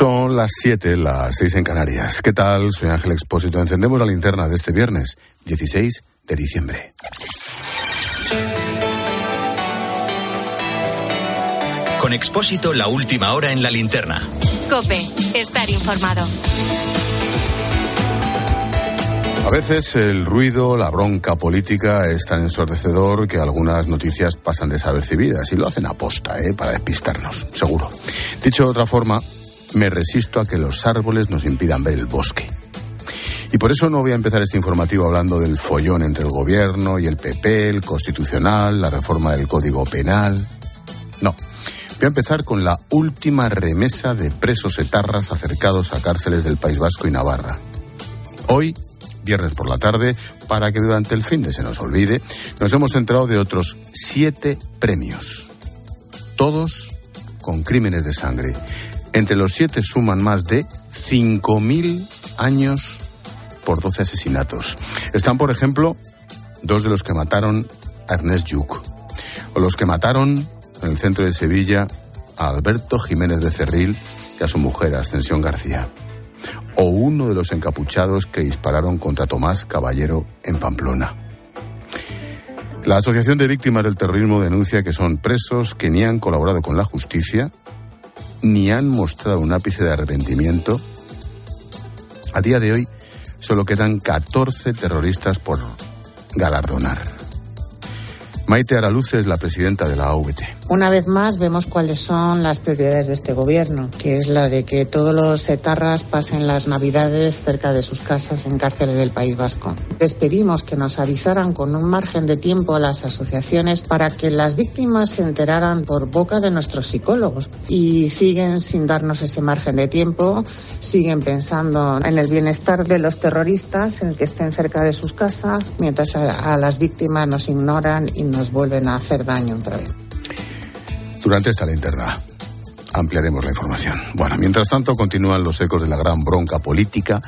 Son las 7, las 6 en Canarias. ¿Qué tal? Soy Ángel Expósito. Encendemos la linterna de este viernes, 16 de diciembre. Con Expósito, la última hora en la linterna. Cope, estar informado. A veces el ruido, la bronca política es tan ensordecedor que algunas noticias pasan desapercibidas y lo hacen aposta, ¿eh? para despistarnos, seguro. Dicho de otra forma, me resisto a que los árboles nos impidan ver el bosque. Y por eso no voy a empezar este informativo hablando del follón entre el gobierno y el PP, el constitucional, la reforma del Código Penal. No. Voy a empezar con la última remesa de presos etarras acercados a cárceles del País Vasco y Navarra. Hoy, viernes por la tarde, para que durante el fin de se nos olvide, nos hemos enterado de otros siete premios. Todos con crímenes de sangre entre los siete suman más de 5.000 años por 12 asesinatos. Están, por ejemplo, dos de los que mataron a Ernest Lluch, o los que mataron en el centro de Sevilla a Alberto Jiménez de Cerril y a su mujer, Ascensión García, o uno de los encapuchados que dispararon contra Tomás Caballero en Pamplona. La Asociación de Víctimas del Terrorismo denuncia que son presos que ni han colaborado con la justicia ni han mostrado un ápice de arrepentimiento. A día de hoy solo quedan 14 terroristas por galardonar. Maite Araluz es la presidenta de la AVT. Una vez más vemos cuáles son las prioridades de este gobierno, que es la de que todos los etarras pasen las navidades cerca de sus casas en cárceles del País Vasco. Les pedimos que nos avisaran con un margen de tiempo a las asociaciones para que las víctimas se enteraran por boca de nuestros psicólogos y siguen sin darnos ese margen de tiempo, siguen pensando en el bienestar de los terroristas, en que estén cerca de sus casas, mientras a, las víctimas nos ignoran y nos vuelven a hacer daño otra vez. Durante esta linterna ampliaremos la información. Bueno, mientras tanto continúan los ecos de la gran bronca política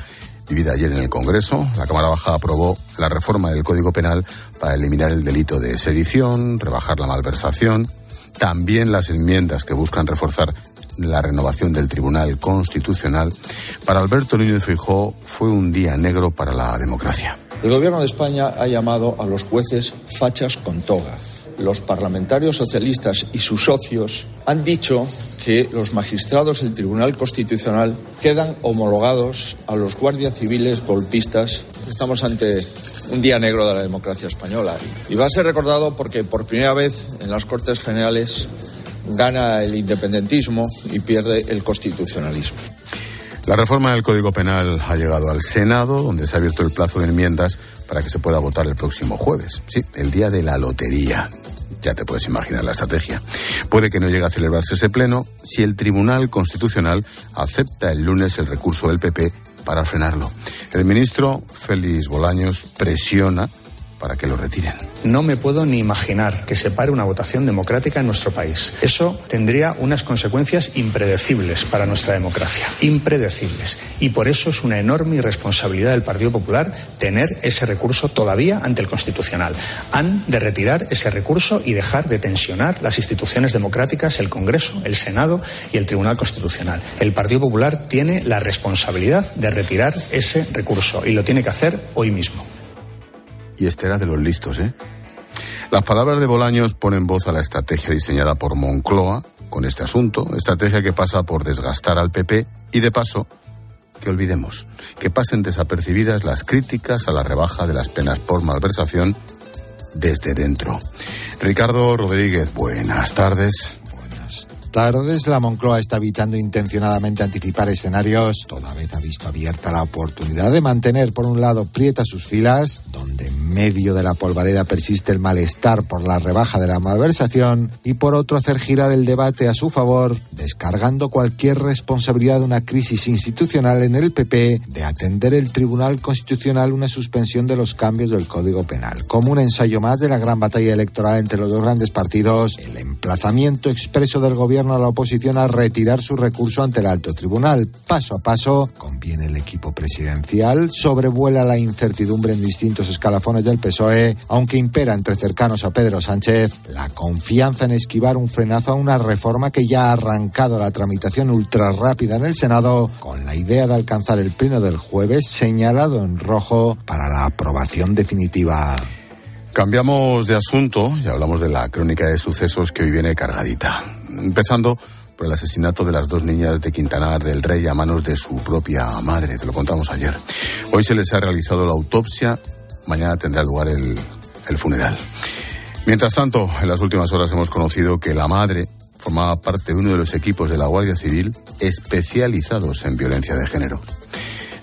vivida ayer en el Congreso. La Cámara Baja aprobó la reforma del Código Penal para eliminar el delito de sedición, rebajar la malversación, también las enmiendas que buscan reforzar la renovación del Tribunal Constitucional. Para Alberto Núñez Fijó fue un día negro para la democracia. El Gobierno de España ha llamado a los jueces fachas con toga. Los parlamentarios socialistas y sus socios han dicho que los magistrados del Tribunal Constitucional quedan homologados a los guardias civiles golpistas. Estamos ante un día negro de la democracia española y va a ser recordado porque por primera vez en las Cortes Generales gana el independentismo y pierde el constitucionalismo. La reforma del Código Penal ha llegado al Senado, donde se ha abierto el plazo de enmiendas para que se pueda votar el próximo jueves. Sí, el día de la lotería. Ya te puedes imaginar la estrategia. Puede que no llegue a celebrarse ese pleno si el Tribunal Constitucional acepta el lunes el recurso del PP para frenarlo. El ministro Félix Bolaños presiona para que lo retiren. No me puedo ni imaginar que se pare una votación democrática en nuestro país. Eso tendría unas consecuencias impredecibles para nuestra democracia. Impredecibles. Y por eso es una enorme irresponsabilidad del Partido Popular tener ese recurso todavía ante el Constitucional. Han de retirar ese recurso y dejar de tensionar las instituciones democráticas, el Congreso, el Senado y el Tribunal Constitucional. El Partido Popular tiene la responsabilidad de retirar ese recurso y lo tiene que hacer hoy mismo y este era de los listos, ¿eh? Las palabras de Bolaños ponen voz a la estrategia diseñada por Moncloa con este asunto, estrategia que pasa por desgastar al PP y de paso que olvidemos, que pasen desapercibidas las críticas a la rebaja de las penas por malversación desde dentro. Ricardo Rodríguez, buenas tardes tardes, la Moncloa está evitando intencionadamente anticipar escenarios. Toda vez ha visto abierta la oportunidad de mantener, por un lado, prieta sus filas, donde en medio de la polvareda persiste el malestar por la rebaja de la malversación, y por otro, hacer girar el debate a su favor, descargando cualquier responsabilidad de una crisis institucional en el PP de atender el Tribunal Constitucional una suspensión de los cambios del Código Penal. Como un ensayo más de la gran batalla electoral entre los dos grandes partidos, el aplazamiento expreso del gobierno a la oposición a retirar su recurso ante el alto tribunal. Paso a paso, conviene el equipo presidencial, sobrevuela la incertidumbre en distintos escalafones del PSOE, aunque impera entre cercanos a Pedro Sánchez la confianza en esquivar un frenazo a una reforma que ya ha arrancado la tramitación ultra rápida en el Senado, con la idea de alcanzar el pleno del jueves señalado en rojo para la aprobación definitiva. Cambiamos de asunto y hablamos de la crónica de sucesos que hoy viene cargadita. Empezando por el asesinato de las dos niñas de Quintanar del Rey a manos de su propia madre. Te lo contamos ayer. Hoy se les ha realizado la autopsia. Mañana tendrá lugar el, el funeral. Mientras tanto, en las últimas horas hemos conocido que la madre formaba parte de uno de los equipos de la Guardia Civil especializados en violencia de género.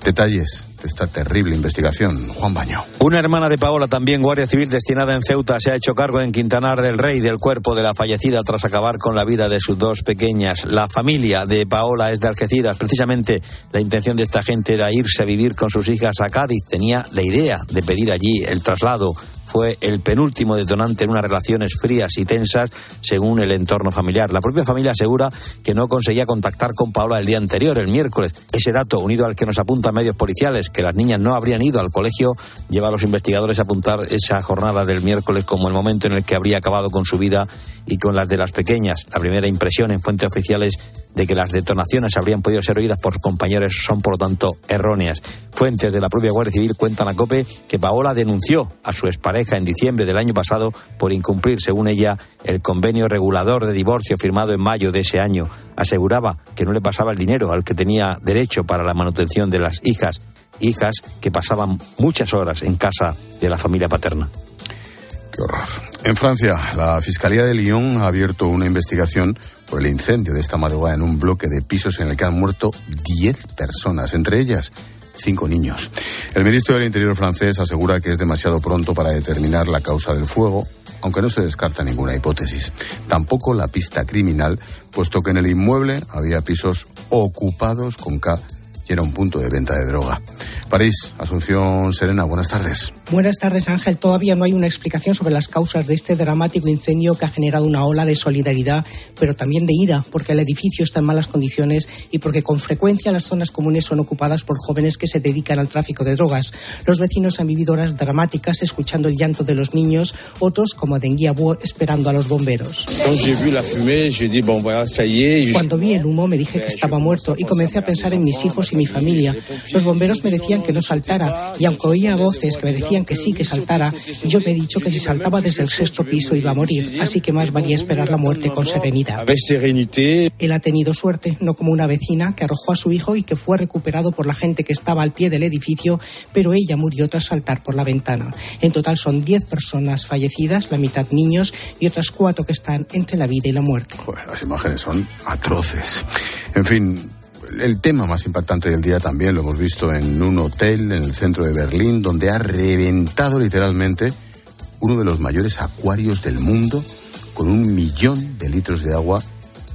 Detalles de esta terrible investigación. Juan Baño. Una hermana de Paola, también guardia civil destinada en Ceuta, se ha hecho cargo en Quintanar del Rey del cuerpo de la fallecida tras acabar con la vida de sus dos pequeñas. La familia de Paola es de Algeciras. Precisamente la intención de esta gente era irse a vivir con sus hijas a Cádiz. Tenía la idea de pedir allí el traslado fue el penúltimo detonante en unas relaciones frías y tensas según el entorno familiar. La propia familia asegura que no conseguía contactar con Paola el día anterior, el miércoles. Ese dato, unido al que nos apuntan medios policiales, que las niñas no habrían ido al colegio, lleva a los investigadores a apuntar esa jornada del miércoles como el momento en el que habría acabado con su vida y con las de las pequeñas. La primera impresión en fuentes oficiales de que las detonaciones habrían podido ser oídas por compañeros son, por lo tanto, erróneas. Fuentes de la propia Guardia Civil cuentan a COPE que Paola denunció a su expareja en diciembre del año pasado por incumplir, según ella, el convenio regulador de divorcio firmado en mayo de ese año. Aseguraba que no le pasaba el dinero al que tenía derecho para la manutención de las hijas, hijas que pasaban muchas horas en casa de la familia paterna. Qué horror. En Francia, la Fiscalía de Lyon ha abierto una investigación por el incendio de esta madrugada en un bloque de pisos en el que han muerto 10 personas, entre ellas cinco niños. El ministro del Interior francés asegura que es demasiado pronto para determinar la causa del fuego, aunque no se descarta ninguna hipótesis. Tampoco la pista criminal, puesto que en el inmueble había pisos ocupados con y era un punto de venta de droga. París, Asunción Serena, buenas tardes. Buenas tardes, Ángel. Todavía no hay una explicación sobre las causas de este dramático incendio que ha generado una ola de solidaridad, pero también de ira, porque el edificio está en malas condiciones y porque con frecuencia las zonas comunes son ocupadas por jóvenes que se dedican al tráfico de drogas. Los vecinos han vivido horas dramáticas escuchando el llanto de los niños, otros, como Denguiabú, esperando a los bomberos. Cuando vi el humo me dije que estaba muerto y comencé a pensar en mis hijos y mi familia. Los bomberos me decían que no saltara y aunque oía voces que me decían que sí que saltara, yo me he dicho que si saltaba desde el sexto piso iba a morir, así que más valía esperar la muerte con serenidad. Él ha tenido suerte, no como una vecina que arrojó a su hijo y que fue recuperado por la gente que estaba al pie del edificio, pero ella murió tras saltar por la ventana. En total son 10 personas fallecidas, la mitad niños y otras cuatro que están entre la vida y la muerte. Joder, las imágenes son atroces. En fin, el tema más impactante del día también lo hemos visto en un hotel en el centro de Berlín, donde ha reventado literalmente uno de los mayores acuarios del mundo con un millón de litros de agua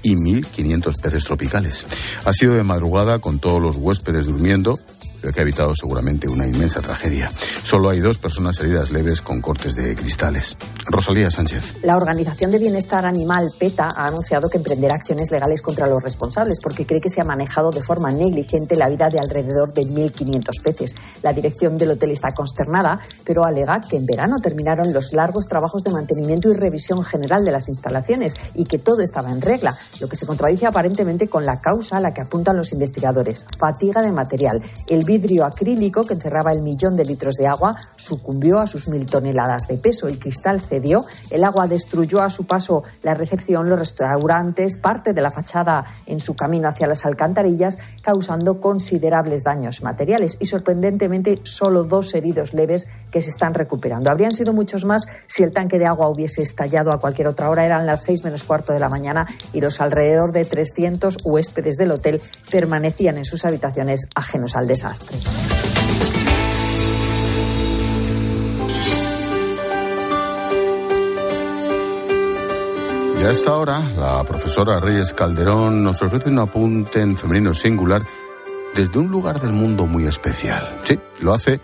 y 1.500 peces tropicales. Ha sido de madrugada con todos los huéspedes durmiendo, lo que ha evitado seguramente una inmensa tragedia. Solo hay dos personas heridas leves con cortes de cristales. Rosalía Sánchez. La Organización de Bienestar Animal PETA ha anunciado que emprenderá acciones legales contra los responsables porque cree que se ha manejado de forma negligente la vida de alrededor de 1.500 peces. La dirección del hotel está consternada, pero alega que en verano terminaron los largos trabajos de mantenimiento y revisión general de las instalaciones y que todo estaba en regla, lo que se contradice aparentemente con la causa a la que apuntan los investigadores, fatiga de material. El vidrio acrílico que encerraba el millón de litros de agua sucumbió a sus mil toneladas de peso. El cristal cedió, el agua destruyó a su paso la recepción, los restaurantes, parte de la fachada en su camino hacia las alcantarillas, causando considerables daños materiales y sorprendentemente solo dos heridos leves que se están recuperando. Habrían sido muchos más si el tanque de agua hubiese estallado a cualquier otra hora. Eran las seis menos cuarto de la mañana y los alrededor de 300 huéspedes del hotel permanecían en sus habitaciones ajenos al desastre. Y a esta hora, la profesora Reyes Calderón nos ofrece un apunte en femenino singular desde un lugar del mundo muy especial. Sí, lo hace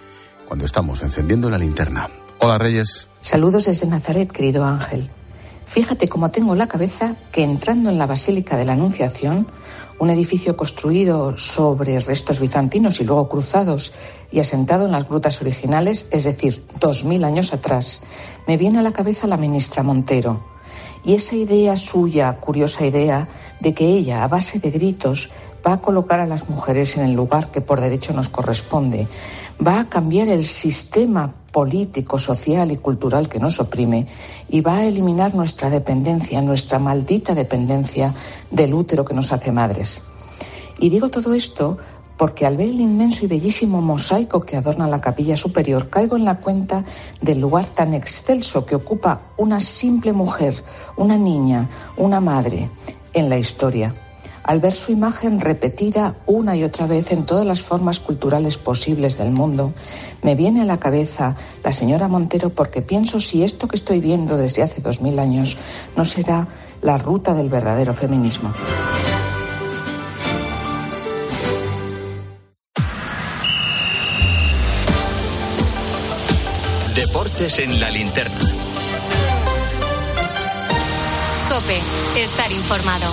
cuando estamos encendiendo la linterna. Hola Reyes. Saludos desde Nazaret, querido Ángel. Fíjate cómo tengo la cabeza que entrando en la Basílica de la Anunciación, un edificio construido sobre restos bizantinos y luego cruzados y asentado en las grutas originales, es decir, dos mil años atrás, me viene a la cabeza la ministra Montero. Y esa idea suya, curiosa idea, de que ella, a base de gritos, va a colocar a las mujeres en el lugar que por derecho nos corresponde, va a cambiar el sistema político, social y cultural que nos oprime y va a eliminar nuestra dependencia, nuestra maldita dependencia del útero que nos hace madres. Y digo todo esto porque al ver el inmenso y bellísimo mosaico que adorna la capilla superior, caigo en la cuenta del lugar tan excelso que ocupa una simple mujer, una niña, una madre en la historia al ver su imagen repetida una y otra vez en todas las formas culturales posibles del mundo, me viene a la cabeza la señora Montero porque pienso si esto que estoy viendo desde hace dos mil años no será la ruta del verdadero feminismo. Deportes en la linterna. Cope, estar informado.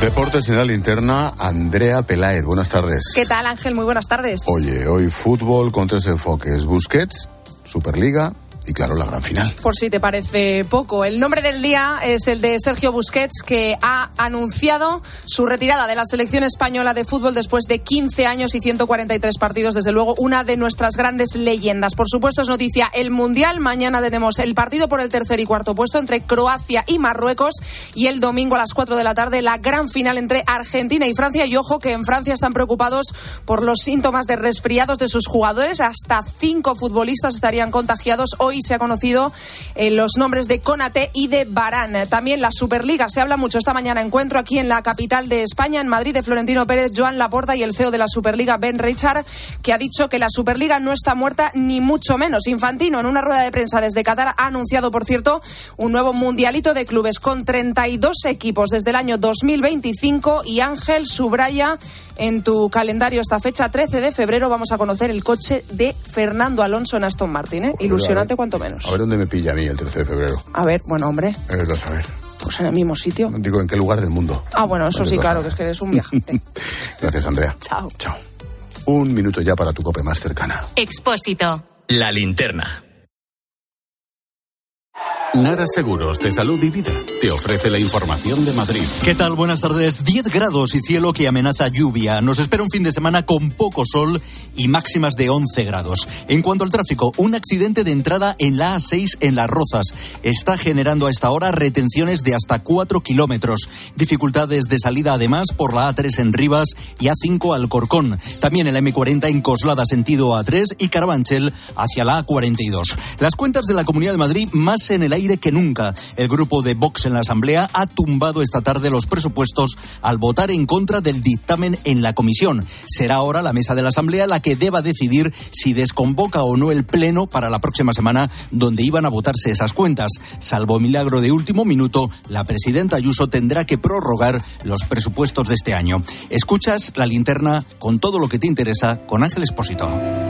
Deportes en la linterna, Andrea Peláez. Buenas tardes. ¿Qué tal, Ángel? Muy buenas tardes. Oye, hoy fútbol con tres enfoques. Busquets, Superliga y claro, la gran final. Por si te parece poco. El nombre del día es el de Sergio Busquets, que ha anunciado su retirada de la selección española de fútbol después de 15 años y 143 partidos. Desde luego, una de nuestras grandes leyendas. Por supuesto, es noticia el Mundial. Mañana tenemos el partido por el tercer y cuarto puesto entre Croacia y Marruecos. Y el domingo a las 4 de la tarde, la gran final entre Argentina y Francia. Y ojo que en Francia están preocupados por los síntomas de resfriados de sus jugadores. Hasta cinco futbolistas estarían contagiados hoy se ha conocido eh, los nombres de Conate y de Barán. También la Superliga se habla mucho esta mañana. Encuentro aquí en la capital de España, en Madrid, de Florentino Pérez, Joan Laporta y el CEO de la Superliga, Ben Richard, que ha dicho que la Superliga no está muerta ni mucho menos. Infantino, en una rueda de prensa desde Qatar, ha anunciado, por cierto, un nuevo mundialito de clubes con 32 equipos desde el año 2025 y Ángel subraya en tu calendario esta fecha, 13 de febrero, vamos a conocer el coche de Fernando Alonso en Aston Martin. ¿eh? Ilusionante cuanto menos. A ver dónde me pilla a mí el 13 de febrero. A ver, bueno, hombre. A ver, a ver. Pues en el mismo sitio. Digo, ¿en qué lugar del mundo? Ah, bueno, eso sí, claro, que es que eres un viajante. Gracias, Andrea. Chao. Chao. Un minuto ya para tu cope más cercana. Expósito. La linterna. Nara Seguros de Salud y Vida te ofrece la información de Madrid. ¿Qué tal? Buenas tardes. 10 grados y cielo que amenaza lluvia. Nos espera un fin de semana con poco sol y máximas de 11 grados. En cuanto al tráfico, un accidente de entrada en la A6 en Las Rozas está generando a esta hora retenciones de hasta 4 kilómetros. Dificultades de salida además por la A3 en Rivas y A5 Alcorcón. También el M40 en Coslada sentido A3 y Carabanchel hacia la A42. Las cuentas de la Comunidad de Madrid más en el aire que nunca. El grupo de Vox en la Asamblea ha tumbado esta tarde los presupuestos al votar en contra del dictamen en la comisión. Será ahora la mesa de la Asamblea la que deba decidir si desconvoca o no el Pleno para la próxima semana donde iban a votarse esas cuentas. Salvo milagro de último minuto, la presidenta Ayuso tendrá que prorrogar los presupuestos de este año. Escuchas la linterna con todo lo que te interesa con Ángel Espósito.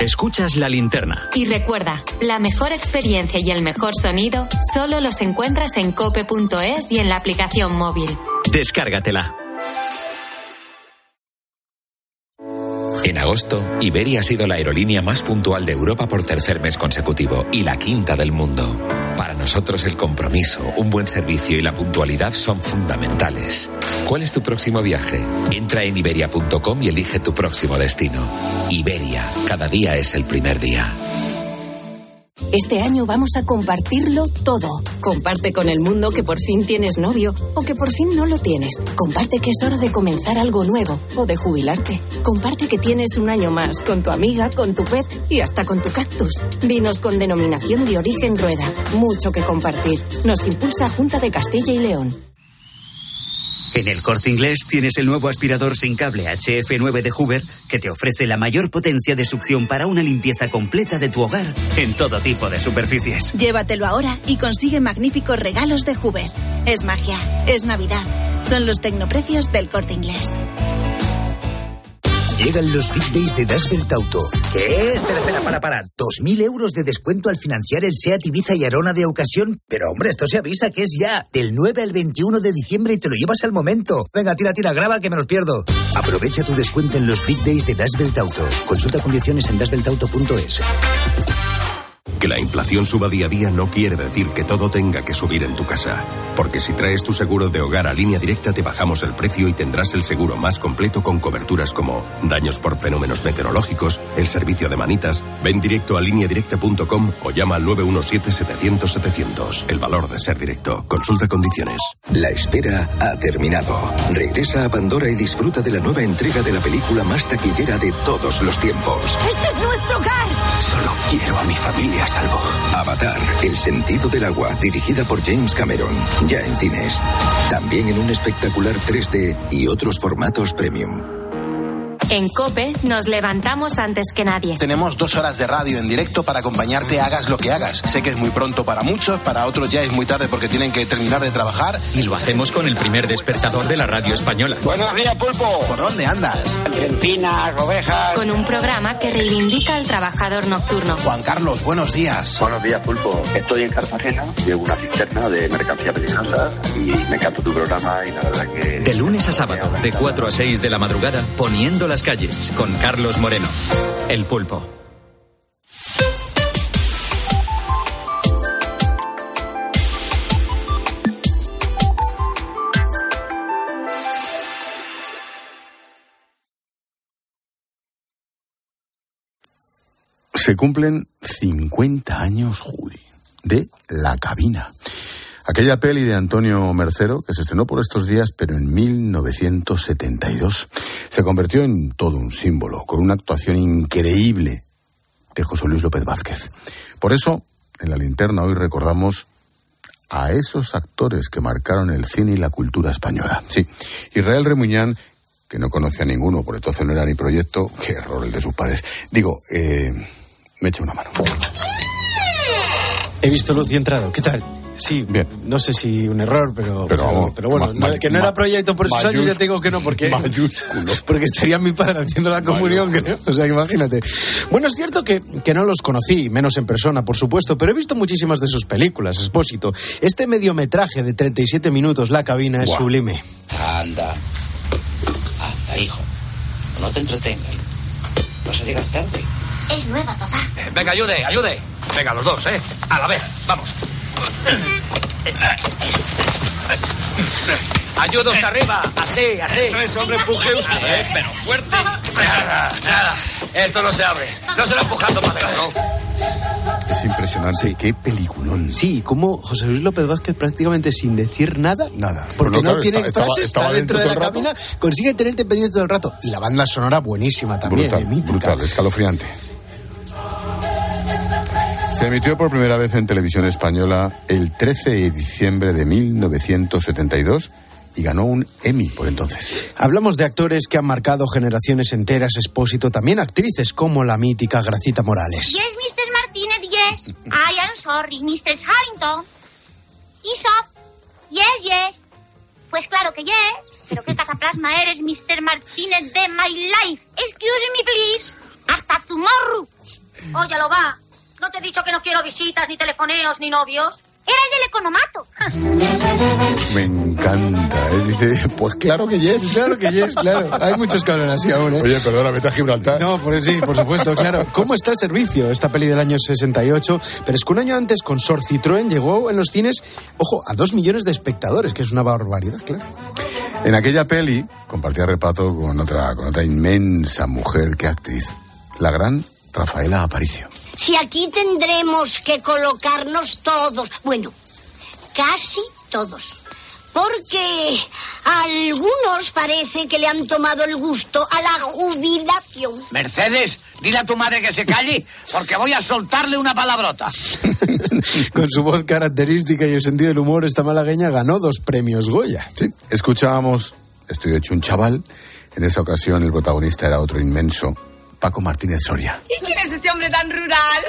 Escuchas la linterna. Y recuerda, la mejor experiencia y el mejor sonido solo los encuentras en cope.es y en la aplicación móvil. Descárgatela. En agosto, Iberia ha sido la aerolínea más puntual de Europa por tercer mes consecutivo y la quinta del mundo. Para nosotros el compromiso, un buen servicio y la puntualidad son fundamentales. ¿Cuál es tu próximo viaje? Entra en iberia.com y elige tu próximo destino. Iberia, cada día es el primer día. Este año vamos a compartirlo todo. Comparte con el mundo que por fin tienes novio o que por fin no lo tienes. Comparte que es hora de comenzar algo nuevo o de jubilarte. Comparte que tienes un año más con tu amiga, con tu pez y hasta con tu cactus. Vinos con denominación de origen rueda. Mucho que compartir. Nos impulsa Junta de Castilla y León. En el corte inglés tienes el nuevo aspirador sin cable HF9 de Hoover que te ofrece la mayor potencia de succión para una limpieza completa de tu hogar en todo tipo de superficies. Llévatelo ahora y consigue magníficos regalos de Hoover. Es magia, es Navidad. Son los tecnoprecios del corte inglés. Llegan los Big Days de Dasbelt Auto. ¿Qué? Espera, espera, para, para. ¿2.000 euros de descuento al financiar el SEAT Ibiza y Arona de ocasión? Pero hombre, esto se avisa que es ya. Del 9 al 21 de diciembre y te lo llevas al momento. Venga, tira, tira, graba que me los pierdo. Aprovecha tu descuento en los Big Days de Dasbelt Auto. Consulta condiciones en dasbeltauto.es. Que la inflación suba día a día no quiere decir que todo tenga que subir en tu casa. Porque si traes tu seguro de hogar a línea directa te bajamos el precio y tendrás el seguro más completo con coberturas como daños por fenómenos meteorológicos, el servicio de manitas. Ven directo a lineadirecta.com o llama al 917-700-700. El valor de ser directo. Consulta condiciones. La espera ha terminado. Regresa a Pandora y disfruta de la nueva entrega de la película más taquillera de todos los tiempos. ¡Este es nuestro hogar! Solo quiero a mi familia salvo. Avatar, El sentido del agua, dirigida por James Cameron. Ya en cines. También en un espectacular 3D y otros formatos premium. En Cope nos levantamos antes que nadie. Tenemos dos horas de radio en directo para acompañarte hagas lo que hagas. Sé que es muy pronto para muchos, para otros ya es muy tarde porque tienen que terminar de trabajar. Y lo hacemos con el primer despertador de la radio española. Buenos días, Pulpo. ¿Por dónde andas? Argentina, ovejas. Con un programa que reivindica al trabajador nocturno. Juan Carlos, buenos días. Buenos días, Pulpo. Estoy en Cartagena, llevo una cisterna de mercancía peligrosa y me encanta tu programa y la verdad que... De lunes a sábado, de 4 a 6 de la madrugada, poniendo las calles, con Carlos Moreno. El pulpo. Se cumplen 50 años, Juli, de La Cabina. Aquella peli de Antonio Mercero, que se estrenó por estos días, pero en 1972, se convirtió en todo un símbolo, con una actuación increíble de José Luis López Vázquez. Por eso, en la linterna hoy recordamos a esos actores que marcaron el cine y la cultura española. Sí, Israel Remuñán, que no conocía a ninguno, por entonces no era ni proyecto, qué error el de sus padres. Digo, eh, me echa una mano. He visto luz y entrado. ¿Qué tal? Sí, Bien. no sé si un error, pero, Pero pero, vamos, pero bueno, ma- no- ma- que no era proyecto por esos años, ya te digo que no, porque, Mayúsculo. porque estaría mi padre haciendo la comunión, creo. O sea, imagínate. Bueno, es cierto que, que no los conocí, menos en persona, por supuesto, pero he visto muchísimas de sus películas, Expósito. Este mediometraje de 37 minutos, La cabina, es sublime. Anda. Anda, hijo. No te entretengas. Vas a llegar tarde. Es nueva, papá. venga, ayude, ayude. Venga, los dos, ¿eh? A la vez. Vamos. Ayuda usted arriba. Así, así. Eso es, hombre, empuje usted. ¿eh? Pero fuerte. Nada, nada. Esto no se abre. No se lo empujando para adentro. Es impresionante. Qué peliculón. Sí, como José Luis López Vázquez prácticamente sin decir nada, Nada. porque Bueno, no claro, tiene está- frases, estaba está dentro de la cabina, consigue tenerte pendiente todo el rato. Y la banda sonora buenísima también, brutal, eh, brutal, escalofriante. Se emitió por primera vez en televisión española el 13 de diciembre de 1972 y ganó un Emmy por entonces. Hablamos de actores que han marcado generaciones enteras, expósito, también actrices como la mítica Gracita Morales. Yes, Mr. Martinez, yes. I am sorry, Mr. Harrington. Isop. Yes, yes. Pues claro que yes. Pero qué cataplasma eres, Mr. Martínez de my life. Excuse me, please. Hasta tomorrow. Óyalo, va. ¿No te he dicho que no quiero visitas, ni telefoneos, ni novios? Era el del economato. Me encanta. ¿eh? Dice, pues claro que yes. Claro que yes, claro. Hay muchos que hablan así aún, ¿eh? Oye, perdona, vete a Gibraltar. No, pues sí, por supuesto, claro. ¿Cómo está el servicio? Esta peli del año 68, pero es que un año antes con Sor Citroën llegó en los cines, ojo, a dos millones de espectadores, que es una barbaridad, claro. En aquella peli compartía repato con otra, con otra inmensa mujer que actriz, la gran Rafaela Aparicio. Si aquí tendremos que colocarnos todos, bueno, casi todos. Porque a algunos parece que le han tomado el gusto a la jubilación. Mercedes, dile a tu madre que se calle, porque voy a soltarle una palabrota. Con su voz característica y el sentido del humor, esta malagueña ganó dos premios Goya. Sí, escuchábamos Estoy hecho un chaval. En esa ocasión el protagonista era otro inmenso, Paco Martínez Soria. ¿Y quién es este hombre tan rural?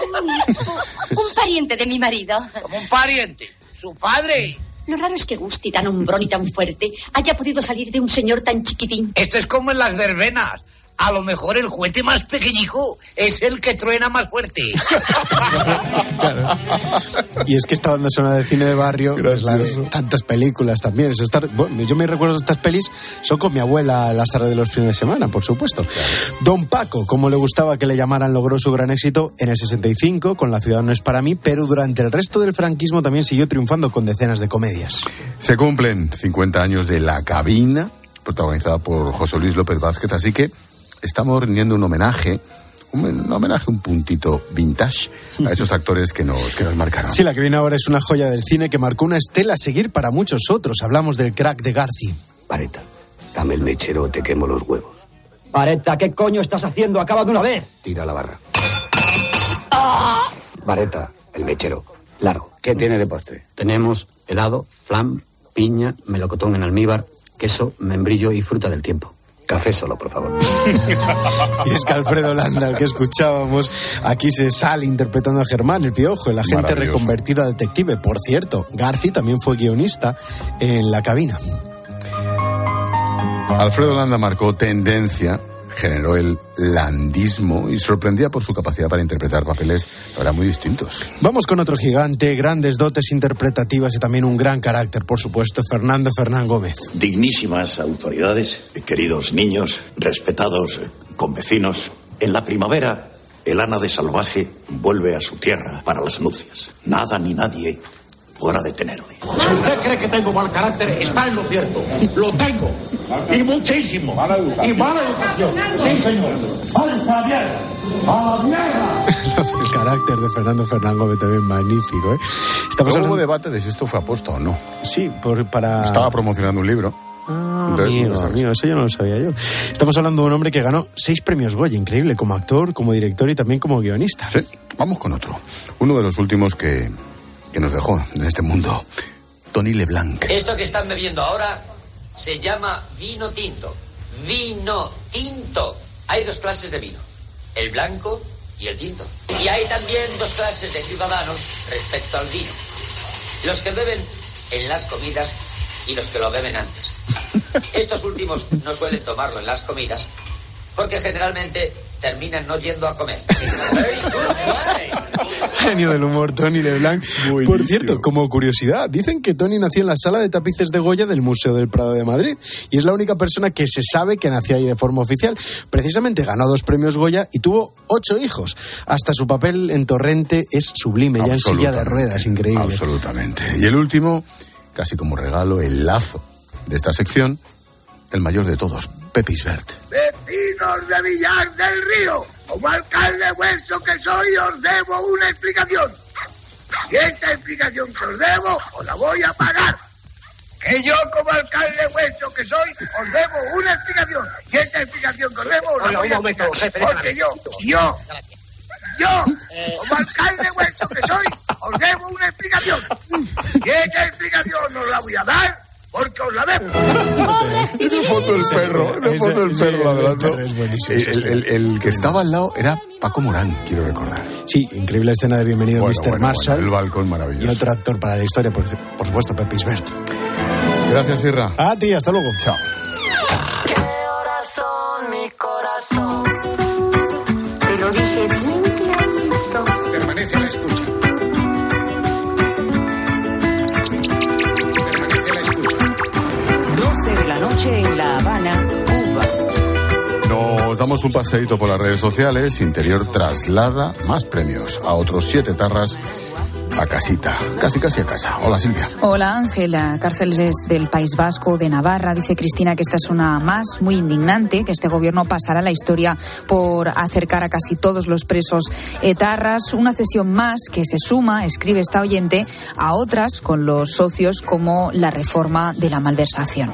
un pariente de mi marido. Como un pariente. Su padre. Lo raro es que Gusti, tan hombrón y tan fuerte, haya podido salir de un señor tan chiquitín. Esto es como en las verbenas. A lo mejor el juguete más pequeñico es el que truena más fuerte. Claro. Y es que esta banda sonora de cine de barrio, pues, la de tantas películas también. es estar- bueno, yo me recuerdo de estas pelis, son con mi abuela las tardes de los fines de semana, por supuesto. Don Paco, como le gustaba que le llamaran, logró su gran éxito en el 65 con La ciudad no es para mí, pero durante el resto del franquismo también siguió triunfando con decenas de comedias. Se cumplen 50 años de La Cabina, protagonizada por José Luis López Vázquez, así que estamos rindiendo un homenaje, un, homenaje un puntito vintage a esos actores que nos, que nos marcaron. Sí, la que viene ahora es una joya del cine que marcó una estela a seguir para muchos otros. Hablamos del crack de Garci. Vareta, dame el mechero o te quemo los huevos. Vareta, ¿qué coño estás haciendo? Acaba de una vez. Tira la barra. Vareta, el mechero. Largo. ¿Qué tiene de postre? Tenemos helado, flan, piña, melocotón en almíbar, queso, membrillo y fruta del tiempo. Café solo, por favor. Y es que Alfredo Landa, al que escuchábamos, aquí se sale interpretando a Germán, el piojo, el agente reconvertido a detective. Por cierto, Garci también fue guionista en la cabina. Alfredo Landa marcó tendencia, generó el landismo y sorprendía por su capacidad para interpretar papeles, verdad, muy distintos. Vamos con otro gigante, grandes dotes interpretativas y también un gran carácter, por supuesto, Fernando Fernán Gómez. Dignísimas autoridades, queridos niños, respetados convecinos, en la primavera el ana de salvaje vuelve a su tierra para las nupcias. Nada ni nadie podrá detenerme. Si usted cree que tengo mal carácter, está en lo cierto. Lo tengo. Y muchísimo. Y mala educación. Sí, señor. ¡Alfa mierda! ¡A la mierda! el carácter de Fernando Fernán Gómez también magnífico. ¿eh? Estamos Luego hubo hablando... debate de si esto fue aposta o no. Sí, por, para... Estaba promocionando un libro. Ah, Entonces, amigo, eso yo no lo sabía yo. Estamos hablando de un hombre que ganó seis premios Goya, increíble, como actor, como director y también como guionista. Sí, vamos con otro. Uno de los últimos que, que nos dejó en este mundo. Tony LeBlanc. Esto que están bebiendo ahora se llama vino tinto. Vino tinto. Hay dos clases de vino. El blanco y el tinto. Y hay también dos clases de ciudadanos respecto al vino. Los que beben en las comidas y los que lo beben antes. Estos últimos no suelen tomarlo en las comidas porque generalmente terminan no yendo a comer. Genio del humor, Tony LeBlanc. Por cierto, como curiosidad, dicen que Tony nació en la sala de tapices de Goya del Museo del Prado de Madrid y es la única persona que se sabe que nació ahí de forma oficial. Precisamente ganó dos premios Goya y tuvo ocho hijos. Hasta su papel en Torrente es sublime, ya en silla de ruedas, increíble. Absolutamente. Y el último, casi como regalo, el lazo de esta sección, el mayor de todos, Pepe Isbert. Vecinos de Villar del Río, como alcalde vuestro que soy, os debo una explicación. Y esta explicación que os debo, os la voy a pagar. Que yo, como alcalde vuestro que soy, os debo una explicación. Y esta explicación que os debo, os la voy a pagar. Porque yo, yo, yo, como alcalde vuestro que soy, os debo una explicación. Y esta explicación os la voy a dar porque os la debo. De fondo el perro, de Ese- fondo el sí, perro ladrando. buenísimo, El, ese el- el- el que estaba al lado era Paco Morán, quiero recordar. Sí, increíble escena de Bienvenido Bueno, Mr. bueno, Marshall. bueno, el balcón y maravilloso. otro actor para la historia, por, por supuesto, Pepe Isbert. Gracias, Sierra. A ti, hasta luego. Chao. mi corazón. La Habana, Cuba. Nos damos un paseíto por las redes sociales. Interior traslada más premios a otros siete tarras a casita, casi casi a casa. Hola Silvia. Hola Ángela, cárceles del País Vasco, de Navarra. Dice Cristina que esta es una más muy indignante, que este gobierno pasará la historia por acercar a casi todos los presos etarras. Una cesión más que se suma, escribe esta oyente, a otras con los socios como la reforma de la malversación.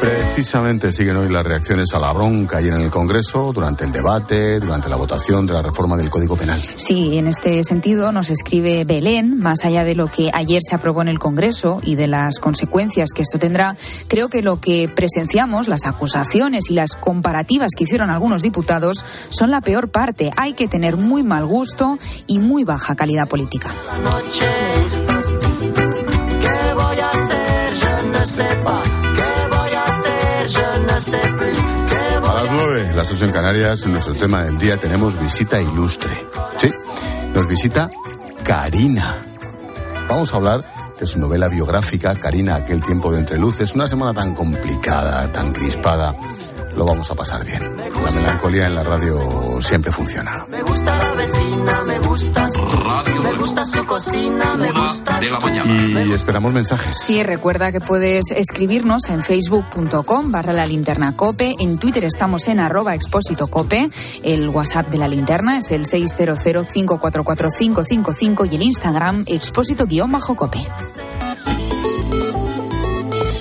Precisamente siguen hoy las reacciones a la bronca y en el Congreso durante el debate, durante la votación de la reforma del Código Penal. Sí, en este sentido nos escribe Belén, más allá de lo que ayer se aprobó en el Congreso y de las consecuencias que esto tendrá, creo que lo que presenciamos, las acusaciones y las comparativas que hicieron algunos diputados, son la peor parte. Hay que tener muy mal gusto y muy baja calidad política. A las nueve, las ocho en Canarias, en nuestro tema del día tenemos visita ilustre. Sí, nos visita Karina. Vamos a hablar de su novela biográfica, Karina, aquel tiempo de entre luces. Una semana tan complicada, tan crispada. Lo vamos a pasar bien. La melancolía en la radio siempre funciona. Me gusta la vecina, me gusta su, me gusta su cocina, me gusta de la mañana. Y esperamos mensajes. Sí, recuerda que puedes escribirnos en facebook.com barra la linterna cope. En Twitter estamos en arroba expósito cope. El WhatsApp de la linterna es el 600544555 y el Instagram expósito guion bajo cope.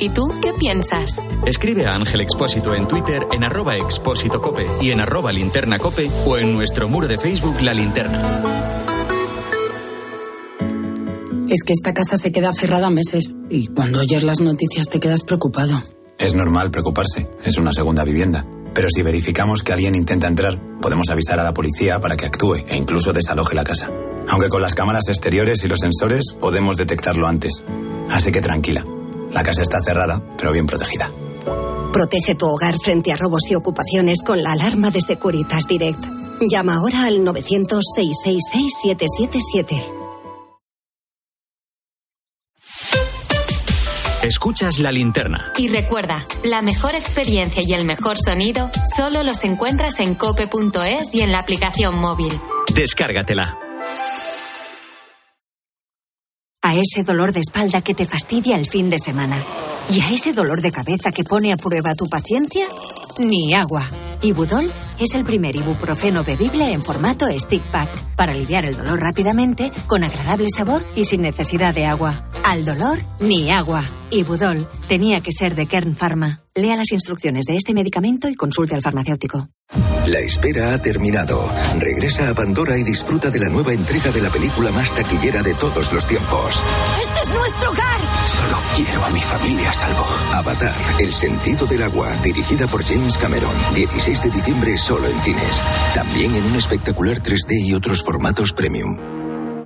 ¿Y tú qué piensas? Escribe a Ángel Expósito en Twitter en arroba expósito cope y en arroba linterna cope o en nuestro muro de Facebook La Linterna. Es que esta casa se queda cerrada meses y cuando oyes las noticias te quedas preocupado. Es normal preocuparse, es una segunda vivienda. Pero si verificamos que alguien intenta entrar, podemos avisar a la policía para que actúe e incluso desaloje la casa. Aunque con las cámaras exteriores y los sensores podemos detectarlo antes. Así que tranquila, la casa está cerrada, pero bien protegida. Protege tu hogar frente a robos y ocupaciones con la alarma de Securitas Direct. Llama ahora al 900-666-777. Escuchas la linterna. Y recuerda, la mejor experiencia y el mejor sonido solo los encuentras en cope.es y en la aplicación móvil. Descárgatela. A ese dolor de espalda que te fastidia el fin de semana. Y a ese dolor de cabeza que pone a prueba tu paciencia, ni agua. Ibudol es el primer ibuprofeno bebible en formato stick pack para aliviar el dolor rápidamente, con agradable sabor y sin necesidad de agua. Al dolor, ni agua. Ibudol tenía que ser de Kern Pharma. Lea las instrucciones de este medicamento y consulte al farmacéutico. La espera ha terminado. Regresa a Pandora y disfruta de la nueva entrega de la película más taquillera de todos los tiempos. ¡Este es nuestro hogar! Solo quiero a mi familia a salvo. Avatar, El sentido del agua, dirigida por James Cameron. 16 de diciembre solo en cines. También en un espectacular 3D y otros formatos premium.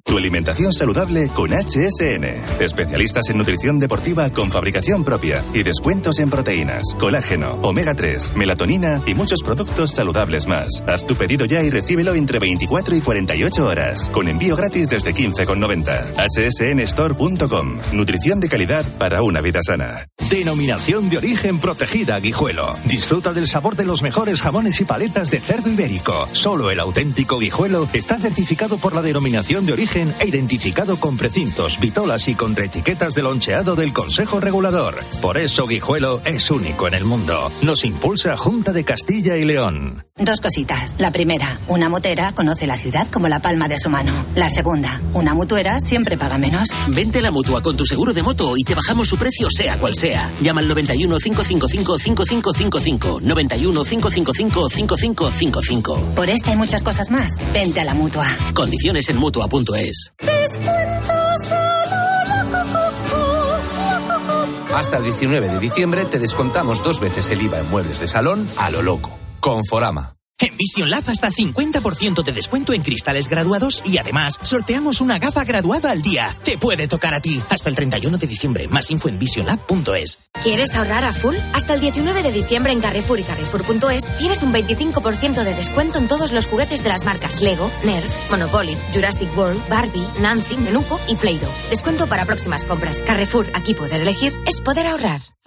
Tu alimentación saludable con HSN. Especialistas en nutrición deportiva con fabricación propia y descuentos en proteínas, colágeno, omega 3, melatonina y muchos productos saludables más. Haz tu pedido ya y recíbelo entre 24 y 48 horas, con envío gratis desde 15,90. hsnstore.com. Nutrición de calidad para una vida sana. Denominación de origen protegida Guijuelo. Disfruta del sabor de los mejores jamones y paletas de cerdo ibérico. Solo el auténtico Guijuelo está certificado por la denominación de origen e identificado con precintos, vitolas y contraetiquetas del loncheado del Consejo Regulador. Por eso Guijuelo es único en el mundo. Nos impulsa Junta de Castilla y León. Dos cositas. La primera, una motera conoce la ciudad como la palma de su mano. La segunda, una mutuera siempre paga menos. Vente a la mutua con tu seguro de moto y te bajamos su precio sea cual sea. Llama al 91 555 5555. 91 555 5555. Por esta y muchas cosas más, vente a la mutua. Condiciones en mutua.es. Hasta el 19 de diciembre te descontamos dos veces el IVA en muebles de salón a lo loco. Conforama. En Vision Lab hasta 50% de descuento en cristales graduados y además sorteamos una gafa graduada al día. Te puede tocar a ti. Hasta el 31 de diciembre. Más info en visionlab.es. ¿Quieres ahorrar a full? Hasta el 19 de diciembre en Carrefour y Carrefour.es tienes un 25% de descuento en todos los juguetes de las marcas Lego, Nerf, Monopoly, Jurassic World, Barbie, Nancy, Menuco y Play-Doh. Descuento para próximas compras. Carrefour, aquí poder elegir es poder ahorrar.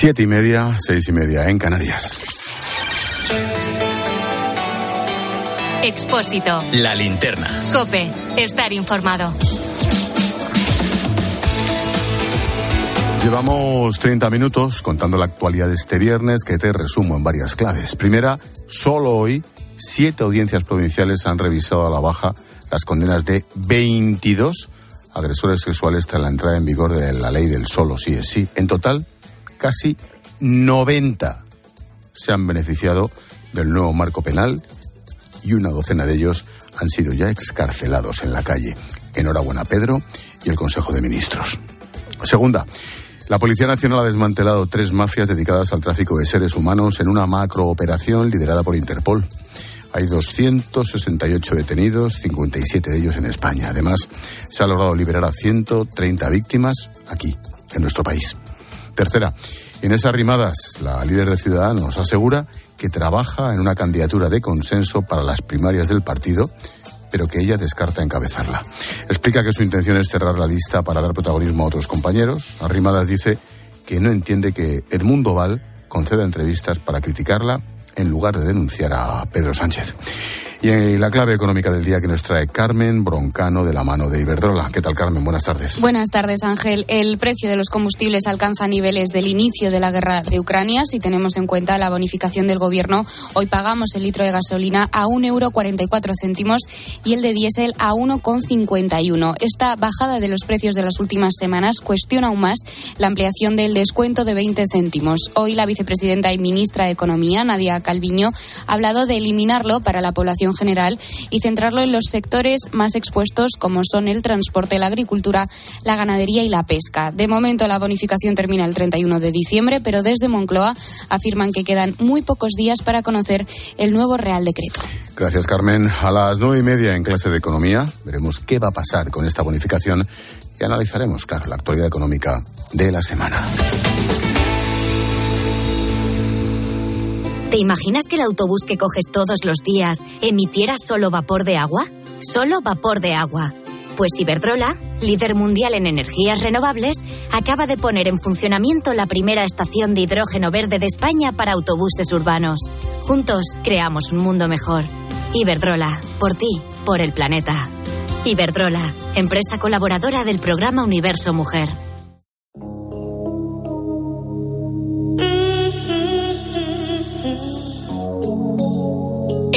Siete y media, seis y media en Canarias. Expósito. La linterna. Cope. Estar informado. Llevamos 30 minutos contando la actualidad de este viernes que te resumo en varias claves. Primera, solo hoy siete audiencias provinciales han revisado a la baja las condenas de 22 agresores sexuales tras la entrada en vigor de la ley del solo sí es sí. En total, casi 90 se han beneficiado del nuevo marco penal y una docena de ellos han sido ya excarcelados en la calle. Enhorabuena Pedro y el Consejo de Ministros. Segunda, la Policía Nacional ha desmantelado tres mafias dedicadas al tráfico de seres humanos en una macrooperación liderada por Interpol. Hay 268 detenidos, 57 de ellos en España. Además, se ha logrado liberar a 130 víctimas aquí, en nuestro país. Tercera, Inés Arrimadas, la líder de Ciudadanos, asegura que trabaja en una candidatura de consenso para las primarias del partido, pero que ella descarta encabezarla. Explica que su intención es cerrar la lista para dar protagonismo a otros compañeros. Arrimadas dice que no entiende que Edmundo Val conceda entrevistas para criticarla en lugar de denunciar a Pedro Sánchez. Y la clave económica del día que nos trae Carmen Broncano de la mano de Iberdrola. ¿Qué tal, Carmen? Buenas tardes. Buenas tardes, Ángel. El precio de los combustibles alcanza niveles del inicio de la guerra de Ucrania. Si tenemos en cuenta la bonificación del gobierno, hoy pagamos el litro de gasolina a 1,44 euro y el de diésel a 1,51. Esta bajada de los precios de las últimas semanas cuestiona aún más la ampliación del descuento de 20 céntimos. Hoy la vicepresidenta y ministra de Economía, Nadia Calviño, ha hablado de eliminarlo para la población general y centrarlo en los sectores más expuestos como son el transporte, la agricultura, la ganadería y la pesca. De momento la bonificación termina el 31 de diciembre, pero desde Moncloa afirman que quedan muy pocos días para conocer el nuevo Real Decreto. Gracias, Carmen. A las nueve y media en clase de economía veremos qué va a pasar con esta bonificación y analizaremos, claro, la actualidad económica de la semana. ¿Te imaginas que el autobús que coges todos los días emitiera solo vapor de agua? Solo vapor de agua. Pues Iberdrola, líder mundial en energías renovables, acaba de poner en funcionamiento la primera estación de hidrógeno verde de España para autobuses urbanos. Juntos creamos un mundo mejor. Iberdrola, por ti, por el planeta. Iberdrola, empresa colaboradora del programa Universo Mujer.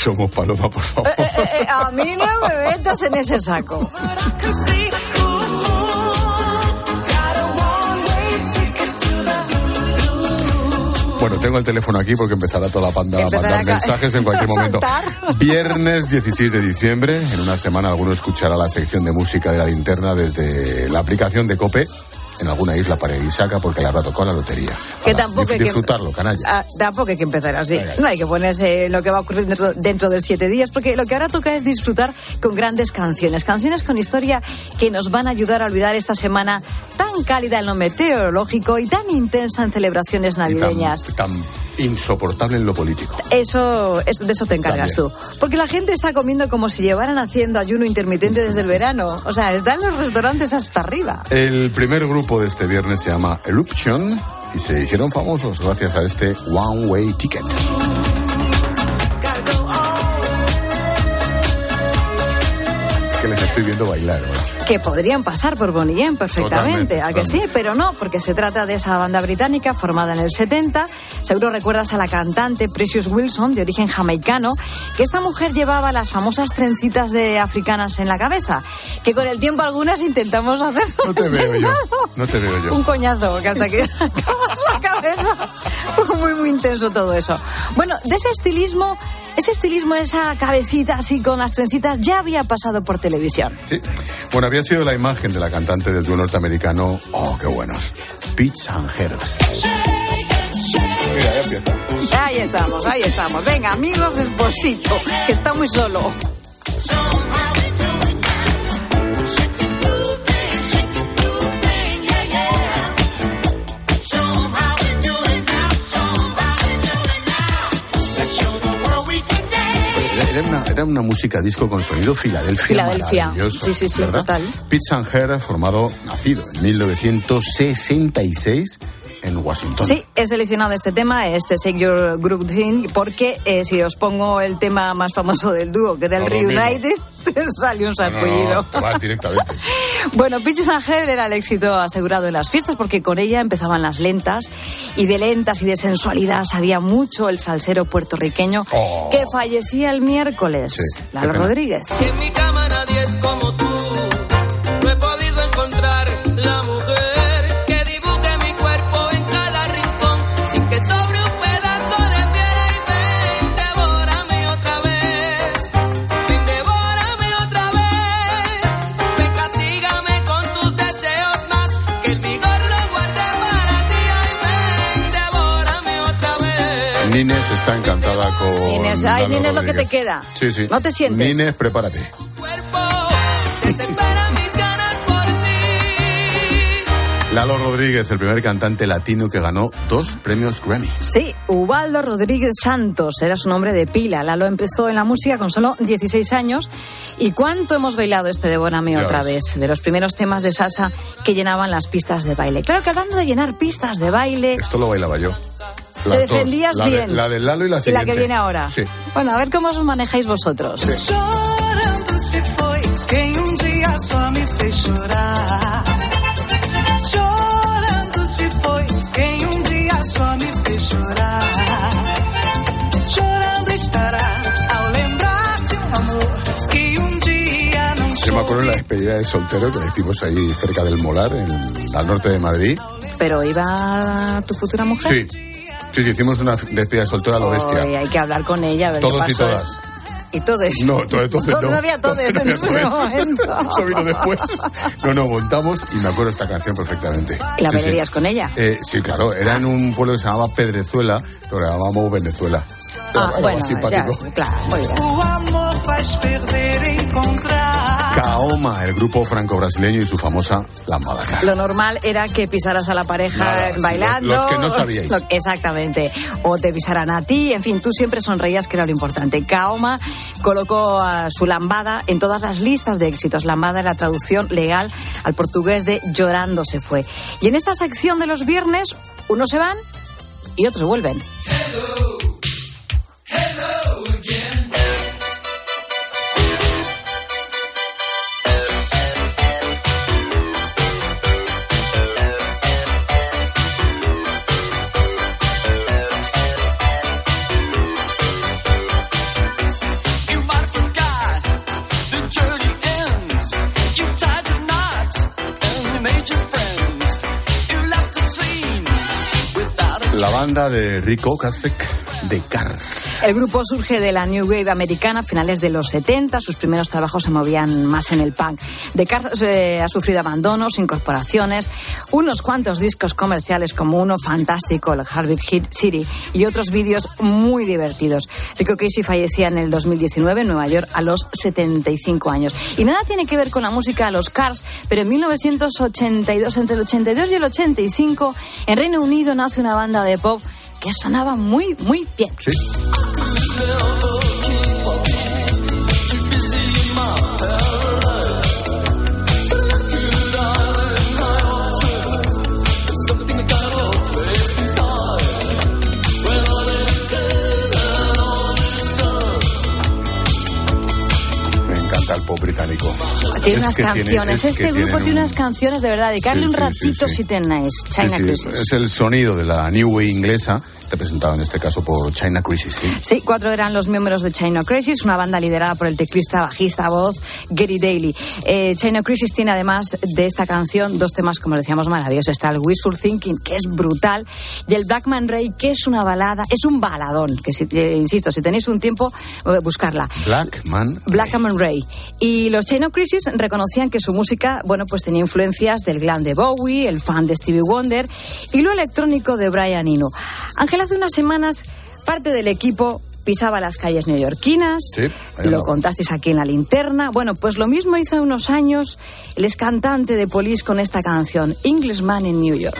Somos, Paloma, por favor. Eh, eh, eh, a mí no me metas en ese saco. Bueno, tengo el teléfono aquí porque empezará toda la panda a mandar mensajes en cualquier momento. Viernes 16 de diciembre, en una semana alguno escuchará la sección de música de la linterna desde la aplicación de Cope en alguna isla paradisíaca porque le habrá tocado la lotería. Que Ala, tampoco hay que- disfrutarlo, canalla. Ah, tampoco hay que empezar así. No hay que ponerse lo que va a ocurrir dentro, dentro de siete días, porque lo que ahora toca es disfrutar con grandes canciones. Canciones con historia que nos van a ayudar a olvidar esta semana tan cálida en lo meteorológico y tan intensa en celebraciones navideñas. Tan insoportable en lo político. Eso, eso- de eso te encargas También. tú. Porque la gente está comiendo como si llevaran haciendo ayuno intermitente desde el verano. O sea, están los restaurantes hasta arriba. El primer grupo de este viernes se llama Eruption y se hicieron famosos gracias a este One Way Ticket. Que les estoy viendo bailar. Que podrían pasar por Bonnie perfectamente, Totalmente, ¿a que sí? Pero no, porque se trata de esa banda británica formada en el 70. Seguro recuerdas a la cantante Precious Wilson, de origen jamaicano, que esta mujer llevaba las famosas trencitas de africanas en la cabeza, que con el tiempo algunas intentamos hacer. No te veo yo, no te veo yo. Un coñazo, que hasta que acabas la cabeza. Fue muy, muy intenso todo eso. Bueno, de ese estilismo, ese estilismo, esa cabecita así con las trencitas, ya había pasado por televisión. Sí. Bueno, había sido la imagen de la cantante del dúo norteamericano. Oh, qué buenos. Peach and Herbs. Mira, ya empieza. Ahí estamos, ahí estamos. Venga, amigos, esposito, que está muy solo. Era una, era una música disco con sonido Filadelfia. Filadelfia. Sí, sí, sí, ¿verdad? total. Pete Sanger, formado, nacido en 1966 en Washington. Sí, he seleccionado este tema, este Shake Your Group Thing, porque eh, si os pongo el tema más famoso del dúo, que era el No. Reunited, te sale un No, no, sarpullido. no, directamente. Bueno, Peaches and era el éxito asegurado en las fiestas porque con ella empezaban las lentas y de lentas y de sensualidad sabía mucho el salsero puertorriqueño Oh. que fallecía el miércoles, Lalo. Rodríguez. Si en mi cama nadie es como tú, con. Nines, ay, Lalo Nines, lo que te Rodríguez. queda. Sí, sí. No te sientes. Nines, prepárate. Desespera mis ganas por ti. Lalo Rodríguez, el primer cantante latino que ganó dos premios Grammy. Sí, Ubaldo Rodríguez Santos era su nombre de pila. Lalo empezó en la música con solo 16 años. ¿Y cuánto hemos bailado este Devórame Ya otra ves. vez? De los primeros temas de salsa que llenaban las pistas de baile. Claro que hablando de llenar pistas de baile, Esto lo bailaba yo. Te Las dos. defendías La de- bien. la de Lalo y la y siguiente. la que viene ahora. Sí. Bueno, a ver cómo os manejáis vosotros. Chorando se foi quem um dia só me fez chorar. Chorando se foi quem um dia só me fez chorar. Chorando estará ao lembrar de um amor que um dia não Yo me acuerdo de la despedida de soltero que la hicimos ahí cerca del Molar, en, al norte de Madrid. Pero iba tu futura mujer. Sí. Sí, sí, hicimos una despedida de soltero a lo bestia. Hoy hay que hablar con ella, a ver Todos qué y todas. Y todos. No, todo entonces no. Todavía todos en ese momento. Eso vino después. No, no, montamos y me acuerdo esta canción perfectamente. ¿Y la Sí, sí. bailarías con ella? Eh, sí, claro, era en un pueblo que se llamaba Pedrezuela, pero la llamábamos Venezuela. Era Ah, algo bueno, más simpático. ya, claro, muy bien. O amor perder encontrar. Kaoma, el grupo franco-brasileño y su famosa lambada. Lo normal era que pisaras a la pareja Nada, bailando. los que no sabíais. Lo- exactamente. O te pisaran a ti. En fin, tú siempre sonreías, que era lo importante. Kaoma colocó a su lambada en todas las listas de éxitos. Lambada era la traducción legal al portugués de llorando se fue. Y en esta sección de los viernes, unos se van y otros vuelven. De Rico Ocasek de Cars. El grupo surge de la New Wave americana a finales de los 70. Sus primeros trabajos se movían más en el punk. The Cars eh, ha sufrido abandonos, incorporaciones, unos cuantos discos comerciales como uno fantástico, el Harvard Hit City, y otros vídeos muy divertidos. Rico Casey fallecía en el 2019 en Nueva York a los 75 años. Y nada tiene que ver con la música de los Cars, pero en 1982, entre el 82 y el 85, en Reino Unido nace una banda de pop que sonaba muy, muy bien. Sí. Tiene unas que tiene- canciones. es este grupo tiene un- unas canciones de verdad. Dedicarle Sí, un ratito si tenéis. China Crisis. es el sonido de la New Wave inglesa, representado en este caso por China Crisis. ¿sí? Sí, cuatro eran los miembros de China Crisis, una banda liderada por el teclista, bajista, voz Gary Daly. Eh, China Crisis tiene además de esta canción dos temas, como decíamos, maravillosos. Está el Wishful Thinking, que es brutal, y el Blackman Ray, que es una balada, es un baladón, que si, eh, insisto, si tenéis un tiempo, eh, buscarla. Black Man. Black and Ray. Y los Chino Crisis reconocían que su música, bueno, pues tenía influencias del glam de Bowie, el fan de Stevie Wonder y lo electrónico de Brian Eno. Ángel, hace unas semanas parte del equipo pisaba las calles neoyorquinas, Sí, lo contasteis aquí en la linterna. Bueno, pues lo mismo hizo unos años el ex cantante de Police con esta canción, Englishman in New York.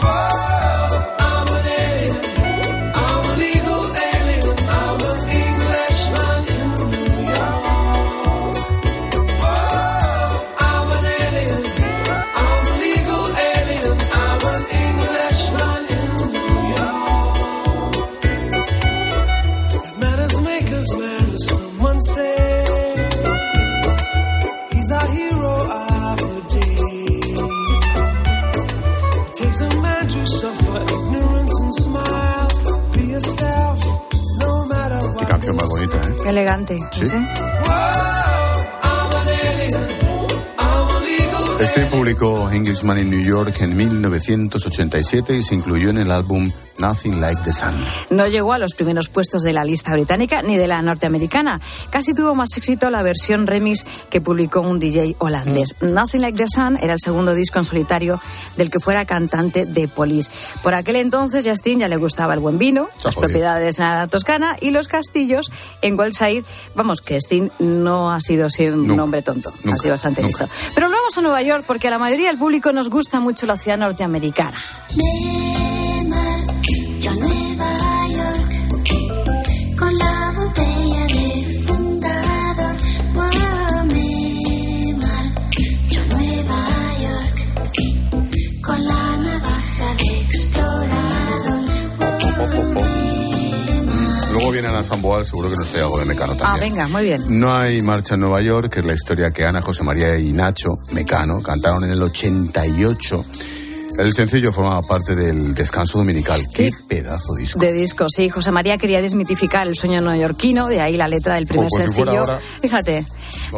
Canción más bonita, ¿eh? Qué elegante. Sí. Este publicó Englishman in New York en 1987 y se incluyó en el álbum Nothing Like the Sun. No llegó a los primeros puestos de la lista británica ni de la norteamericana. Casi tuvo más éxito la versión remix que publicó un DJ holandés. Nothing Like the Sun era el segundo disco en solitario del que fuera cantante de Police. Por aquel entonces, Justin ya le gustaba el buen vino, las jodido. propiedades en la Toscana y los castillos en Wellside. Vamos, que Sting no ha sido un hombre tonto, ha Nunca, sido bastante nunca. listo. Pero nos vamos a Nueva York porque a la mayoría del público nos gusta mucho la ciudad norteamericana. Viene Ana Samboal, seguro que nos trae algo de Mecano Ah, también. venga, muy bien. No hay marcha en Nueva York, que es la historia que Ana, José María y Nacho, Mecano, cantaron en el 88. El sencillo formaba parte del descanso dominical. Qué pedazo de disco. De disco, sí. José María quería desmitificar el sueño neoyorquino, de ahí la letra del primer si fuera sencillo. ahora. Fíjate,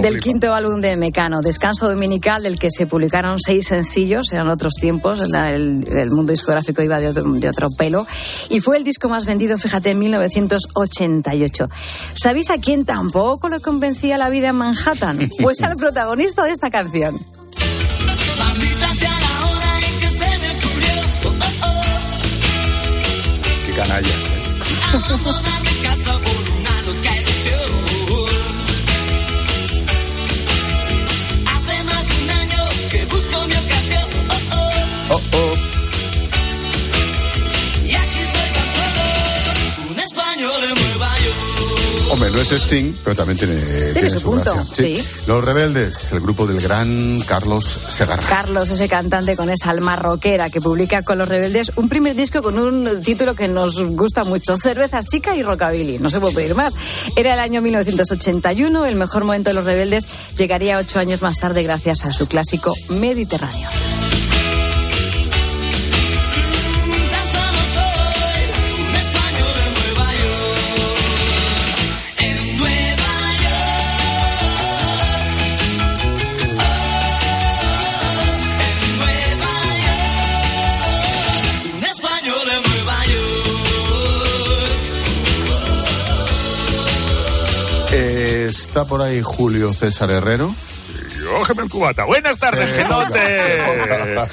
del flipa. quinto álbum de Mecano, Descanso Dominical, del que se publicaron seis sencillos, eran otros tiempos, el, el mundo discográfico iba de otro, de otro pelo, y fue el disco más vendido, fíjate, en 1988. ¿Sabéis a quién tampoco le convencía la vida en Manhattan? Pues al protagonista de esta canción. Canalla. Hombre, no es Sting, pero también tiene, tiene, su punto, gracia. sí. Los Rebeldes, el grupo del gran Carlos Segarra. Carlos, ese cantante con esa alma rockera que publica con los rebeldes un primer disco con un título que nos gusta mucho, Cervezas Chica y Rockabilly. No se puede pedir más. Era el año 1981, el mejor momento de los rebeldes llegaría ocho años más tarde gracias a su clásico Mediterráneo. ¿Está por ahí Julio César Herrero? Cógeme el cubata. Buenas tardes, genote. ponga,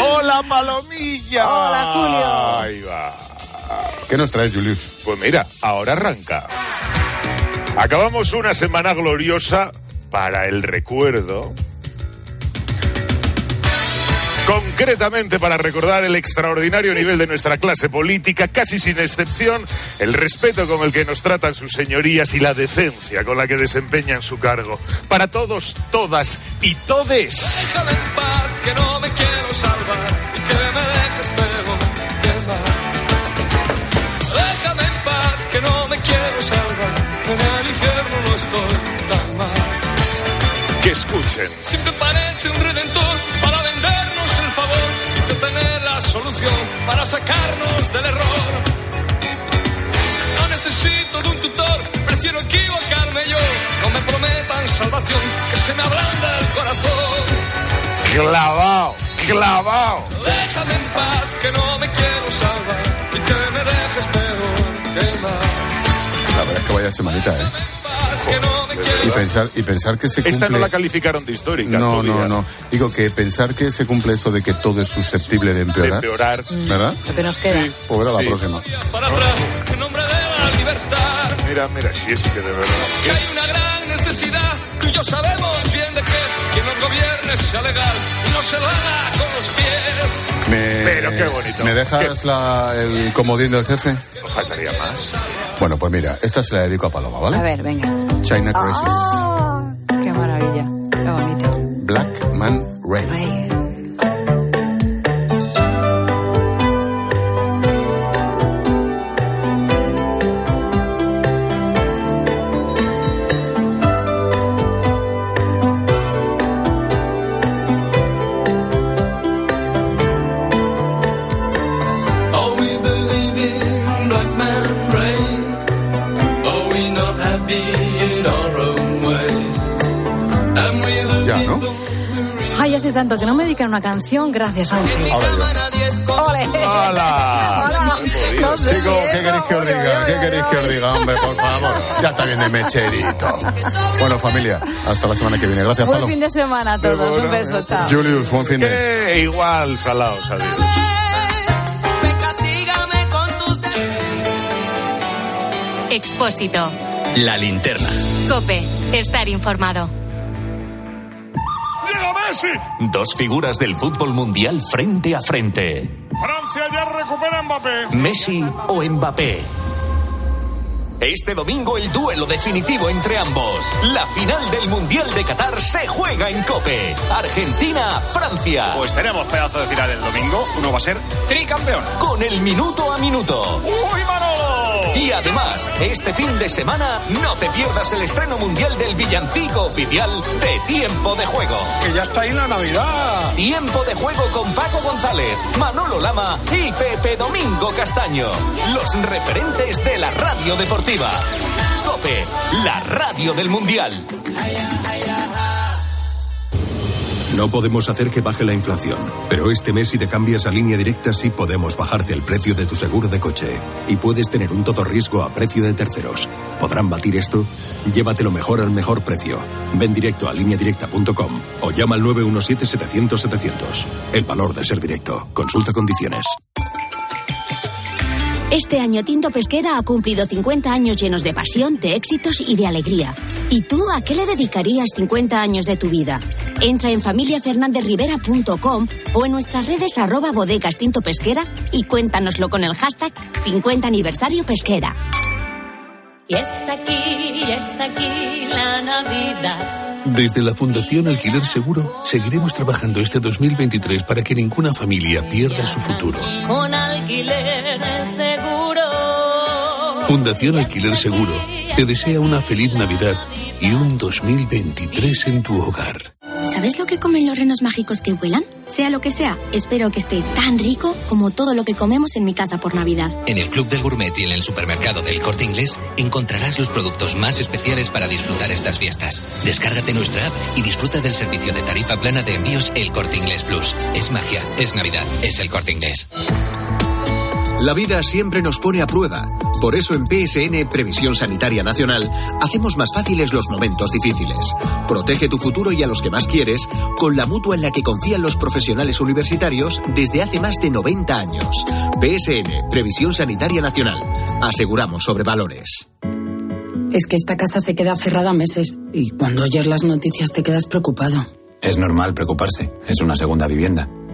Hola, palomilla. Hola, Julio. Ahí va. ¿Qué nos trae, Julius? Pues mira, ahora arranca. Acabamos una semana gloriosa para el recuerdo. Concretamente para recordar el extraordinario nivel de nuestra clase política, casi sin excepción, el respeto con el que nos tratan sus señorías y la decencia con la que desempeñan su cargo. Para todos, todas y todes. Déjame en paz, que no me quiero salvar y que me dejes pero quemar. Déjame en paz, que no me quiero salvar. En el infierno no estoy tan mal. Que escuchen. Siempre parece un redentor la solución para sacarnos del error. No necesito de un tutor, prefiero equivocarme yo. No me prometan salvación, que se me ablanda el corazón. Clavao, clavao. Déjame en paz, que no me quiero salvar y que me dejes peor que mal. La verdad es que vaya semanita, ¿eh? Y pensar, y pensar que se cumple... Esta no la calificaron de histórica. No, no, no. Digo que pensar que se cumple eso de que todo es susceptible de empeorar. De empeorar. ¿Verdad? Lo que nos queda. Pues verá Sí. la próxima. Para atrás, en nombre de la libertad. Mira, mira, si es que de verdad. Que hay una gran necesidad, tú y yo sabemos bien de que quien nos gobierne sea legal y no se lo haga con los pies. Me, Pero qué bonito. ¿Me dejas la- el comodín del jefe? No faltaría más. Bueno, pues mira, esta se la dedico a Paloma, ¿vale? A ver, venga. China Crisis. Ah, una canción. Gracias. ¡Ole! ¡Hala! Hola. No sé Chicos, ¿qué queréis que os diga? ¿Qué queréis que os diga, hombre, por favor? Ya está bien de mecherito. Bueno, familia, hasta la semana que viene. Gracias, Buen Palo. fin de semana a todos. Un beso, chao. Julius, buen fin de... Que igual, salaos, adiós. Expósito. La linterna. Cope. Estar informado. Dos figuras del fútbol mundial frente a frente. Francia ya recupera a Mbappé. Messi o Mbappé. Este domingo el duelo definitivo entre ambos. La final del Mundial de Qatar se juega en Cope. Argentina-Francia. Pues tenemos pedazo de final el domingo. Uno va a ser tricampeón. Con el minuto a minuto. ¡Uy, Manolo! Y además, este fin de semana no te pierdas el estreno mundial del villancico oficial de Tiempo de Juego. Que ya está ahí la Navidad. Tiempo de juego con Paco González, Manolo Lama y Pepe Domingo Castaño. Los referentes de la radio deportiva. Cope, la radio del Mundial. No podemos hacer que baje la inflación, pero este mes si te cambias a línea directa sí podemos bajarte el precio de tu seguro de coche y puedes tener un todo riesgo a precio de terceros. ¿Podrán batir esto? Llévatelo mejor al mejor precio. Ven directo a lineadirecta.com o llama al 917-700-700. El valor de ser directo. Consulta condiciones. Este año Tinto Pesquera ha cumplido 50 años llenos de pasión, de éxitos y de alegría. ¿Y tú a qué le dedicarías 50 años de tu vida? Entra en familiafernandezrivera.com o en nuestras redes arroba bodegas Tinto Pesquera y cuéntanoslo con el hashtag 50 aniversario pesquera. Y está aquí, ya está aquí la Navidad. Desde la Fundación Alquiler Seguro seguiremos trabajando este 2023 para que ninguna familia pierda su futuro. Con alquiler seguro. Fundación Alquiler Seguro te desea una feliz Navidad y un 2023 en tu hogar. ¿Sabes lo que comen los renos mágicos que vuelan? Sea lo que sea, espero que esté tan rico como todo lo que comemos en mi casa por Navidad. En el Club del Gourmet y en el supermercado del Corte Inglés encontrarás los productos más especiales para disfrutar estas fiestas. Descárgate nuestra app y disfruta del servicio de tarifa plana de envíos El Corte Inglés Plus. Es magia, es Navidad, es el Corte Inglés. La vida siempre nos pone a prueba. Por eso en PSN Previsión Sanitaria Nacional hacemos más fáciles los momentos difíciles. Protege tu futuro y a los que más quieres con la mutua en la que confían los profesionales universitarios desde hace más de 90 años. PSN Previsión Sanitaria Nacional. Aseguramos sobre valores. Es que esta casa se queda cerrada meses y cuando oyes las noticias te quedas preocupado. Es normal preocuparse, es una segunda vivienda.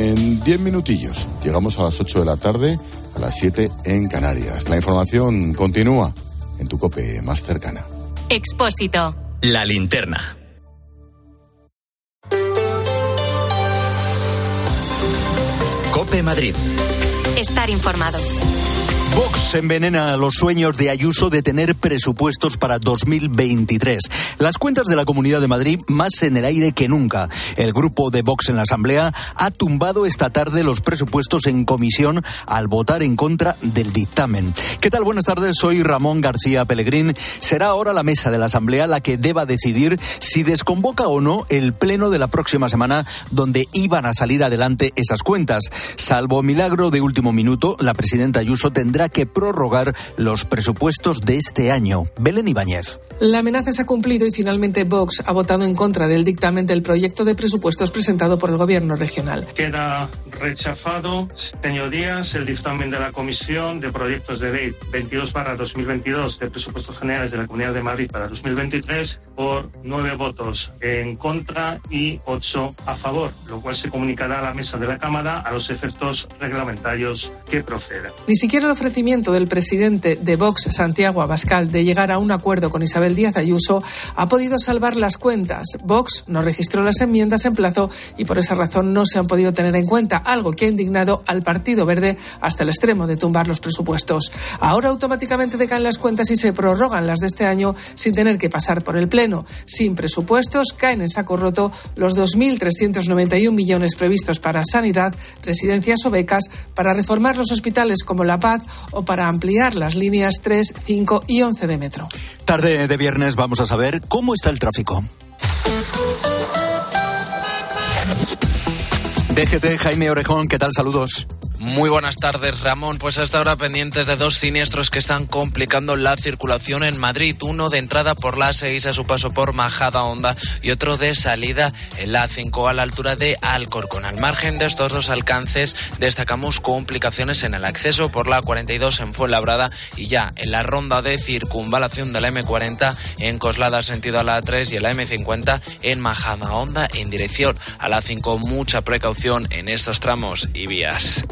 En 10 minutillos llegamos a las 8 de la tarde, a las 7 en Canarias. La información continúa en tu cope más cercana. Expósito. La linterna. Cope Madrid. Estar informado. Vox envenena los sueños de Ayuso de tener presupuestos para 2023. Las cuentas de la Comunidad de Madrid más en el aire que nunca. El grupo de Vox en la Asamblea ha tumbado esta tarde los presupuestos en comisión al votar en contra del dictamen. ¿Qué tal? Buenas tardes, soy Ramón García Pellegrín. Será ahora la mesa de la Asamblea la que deba decidir si desconvoca o no el pleno de la próxima semana donde iban a salir adelante esas cuentas. Salvo milagro de último minuto, la presidenta Ayuso tendrá que prorrogar los presupuestos de este año. Belén Ibáñez. La amenaza se ha cumplido y finalmente Vox ha votado en contra del dictamen del proyecto de presupuestos presentado por el Gobierno regional. Queda rechazado, señorías, el dictamen de la Comisión de Proyectos de Ley 22 para 2022 de Presupuestos Generales de la Comunidad de Madrid para 2023 por nueve votos en contra y ocho a favor, lo cual se comunicará a la mesa de la Cámara a los efectos reglamentarios que procedan. Ni siquiera el ofrecimiento del presidente de Vox, Santiago Abascal, de llegar a un acuerdo con Isabel Díaz Ayuso ha podido salvar las cuentas. Vox no registró las enmiendas en plazo y por esa razón no se han podido tener en cuenta, algo que ha indignado al Partido Verde hasta el extremo de tumbar los presupuestos. Ahora automáticamente decaen las cuentas y se prorrogan las de este año sin tener que pasar por el Pleno. Sin presupuestos caen en saco roto los 2.391 millones previstos para sanidad, residencias o becas, para reformar los hospitales como La Paz o para ampliar las líneas 3, 5 y 11 de metro. Tarde de viernes vamos a saber cómo está el tráfico. DGT, Jaime Orejón, ¿qué tal? Saludos. Muy buenas tardes, Ramón. Pues hasta ahora pendientes de dos siniestros que están complicando la circulación en Madrid. Uno de entrada por la 6 a su paso por Majada Honda y otro de salida en la 5 a la altura de Alcorcón. Al margen de estos dos alcances, destacamos complicaciones en el acceso por la 42 en Fuenlabrada y ya en la ronda de circunvalación de la M40 en Coslada sentido a la 3 y en la M50 en Majada Honda en dirección a la 5. Mucha precaución en estos tramos y vías.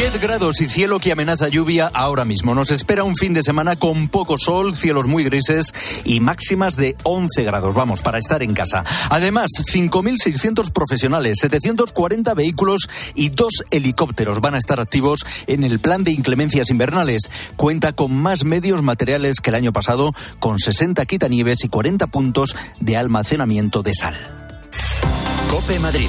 10 grados y cielo que amenaza lluvia ahora mismo. Nos espera un fin de semana con poco sol, cielos muy grises y máximas de 11 grados. Vamos, para estar en casa. Además, 5.600 profesionales, 740 vehículos y dos helicópteros van a estar activos en el plan de inclemencias invernales. Cuenta con más medios materiales que el año pasado, con 60 quitanieves y 40 puntos de almacenamiento de sal. Cope Madrid.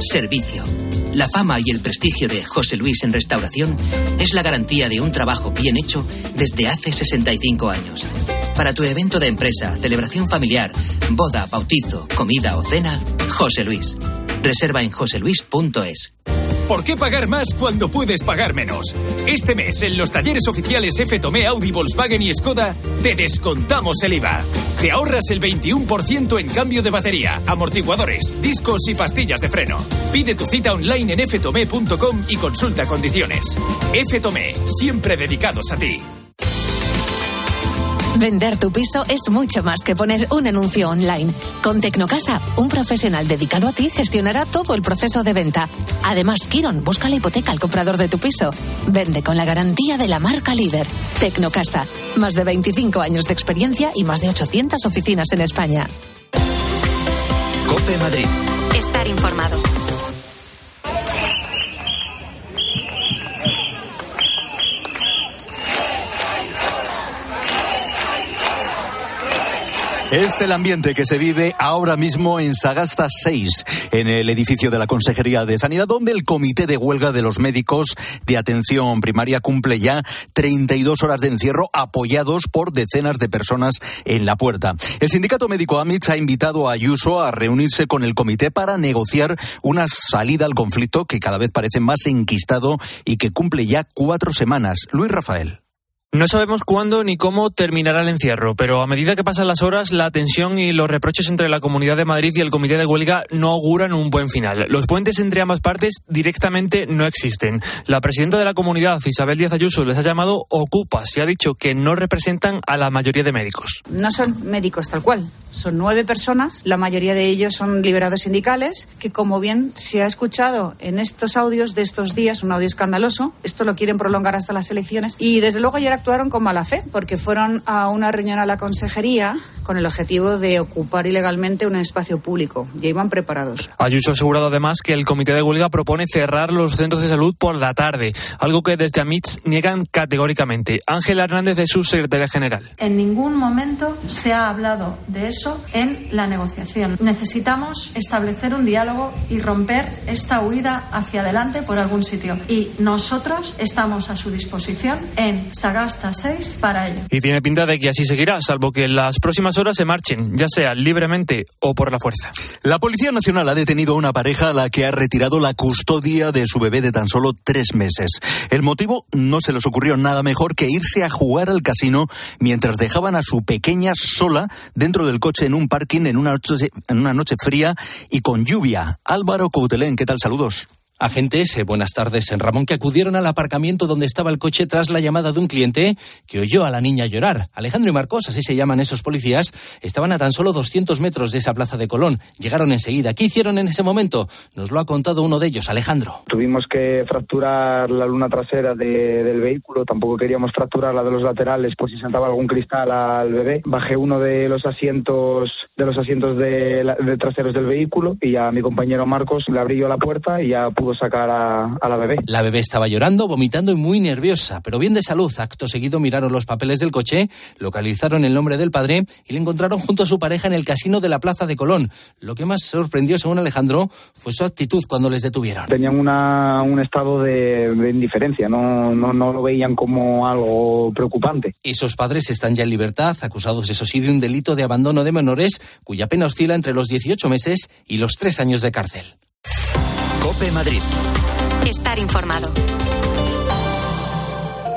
servicio. La fama y el prestigio de José Luis en restauración es la garantía de un trabajo bien hecho desde hace 65 años. Para tu evento de empresa, celebración familiar, boda, bautizo, comida o cena, José Luis. Reserva en joseluis.es. ¿Por qué pagar más cuando puedes pagar menos? Este mes, en los talleres oficiales F Tomé, Audi, Volkswagen y Skoda, te descontamos el IVA. Te ahorras el 21% en cambio de batería, amortiguadores, discos y pastillas de freno. Pide tu cita online en ftome.com y consulta condiciones. F Tomé, siempre dedicados a ti. Vender tu piso es mucho más que poner un anuncio online. Con Tecnocasa, un profesional dedicado a ti gestionará todo el proceso de venta. Además, Kiron busca la hipoteca al comprador de tu piso. Vende con la garantía de la marca líder. Tecnocasa, más de 25 años de experiencia y más de 800 oficinas en España. Cope Madrid. Estar informado. Es el ambiente que se vive ahora mismo en Sagasta 6, en el edificio de la Consejería de Sanidad, donde el Comité de Huelga de los Médicos de Atención Primaria cumple ya 32 horas de encierro apoyados por decenas de personas en la puerta. El sindicato médico AMITS ha invitado a Ayuso a reunirse con el comité para negociar una salida al conflicto que cada vez parece más enquistado y que cumple ya cuatro semanas. Luis Rafael. No sabemos cuándo ni cómo terminará el encierro, pero a medida que pasan las horas, la tensión y los reproches entre la Comunidad de Madrid y el Comité de Huelga no auguran un buen final. Los puentes entre ambas partes directamente no existen. La presidenta de la comunidad, Isabel Díaz Ayuso, les ha llamado ocupas y ha dicho que no representan a la mayoría de médicos. No son médicos tal cual, son nueve personas, la mayoría de ellos son liberados sindicales, que como bien se ha escuchado en estos audios de estos días, un audio escandaloso, esto lo quieren prolongar hasta las elecciones, y desde luego actuaron con mala fe, porque fueron a una reunión a la consejería con el objetivo de ocupar ilegalmente un espacio público. Ya iban preparados. Ayuso ha asegurado además que el comité de huelga propone cerrar los centros de salud por la tarde, algo que desde AMITS niegan categóricamente. Ángela Hernández es su secretaria general. En ningún momento se ha hablado de eso en la negociación. Necesitamos establecer un diálogo y romper esta huida hacia adelante por algún sitio. Y nosotros estamos a su disposición en Sagasta 6 para ello. Y tiene pinta de que así seguirá, salvo que en las próximas horas se marchen, ya sea libremente o por la fuerza. La Policía Nacional ha detenido a una pareja a la que ha retirado la custodia de su bebé de tan solo tres meses. El motivo no se les ocurrió nada mejor que irse a jugar al casino mientras dejaban a su pequeña sola dentro del coche en un parking en una noche, en una noche fría y con lluvia. Álvaro Coutelén, ¿qué tal? Saludos. Agentes, eh, buenas tardes en Ramón, que acudieron al aparcamiento donde estaba el coche tras la llamada de un cliente que oyó a la niña llorar. Alejandro y Marcos, así se llaman esos policías, estaban a tan solo 200 metros de esa plaza de Colón. Llegaron enseguida. ¿Qué hicieron en ese momento? Nos lo ha contado uno de ellos, Alejandro. Tuvimos que fracturar la luna trasera de- del vehículo, tampoco queríamos fracturar la de los laterales, pues si saltaba algún cristal al bebé. Bajé uno de los asientos de los asientos de, de traseros del vehículo y a mi compañero Marcos le abrí yo la puerta y ya pudo sacar a, a la bebé. La bebé estaba llorando, vomitando y muy nerviosa, pero bien de salud. Acto seguido miraron los papeles del coche, localizaron el nombre del padre y le encontraron junto a su pareja en el casino de la Plaza de Colón. Lo que más sorprendió, según Alejandro, fue su actitud cuando les detuvieron. Tenían una, un estado de, de indiferencia, no, no, no lo veían como algo preocupante. Esos padres están ya en libertad, acusados, eso sí, de un delito de abandono de menores, cuya pena oscila entre los 18 meses y los 3 años de cárcel. Cope Madrid. Estar informado.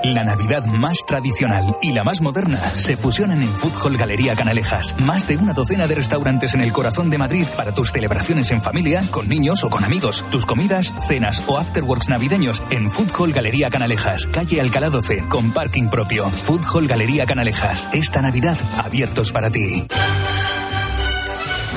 La Navidad más tradicional y la más moderna se fusionan en Food Hall Galería Canalejas. Más de una docena de restaurantes en el corazón de Madrid para tus celebraciones en familia, con niños o con amigos. Tus comidas, cenas o afterworks navideños en Food Hall Galería Canalejas, calle Alcalá 12, con parking propio. Food Hall Galería Canalejas. Esta Navidad abiertos para ti.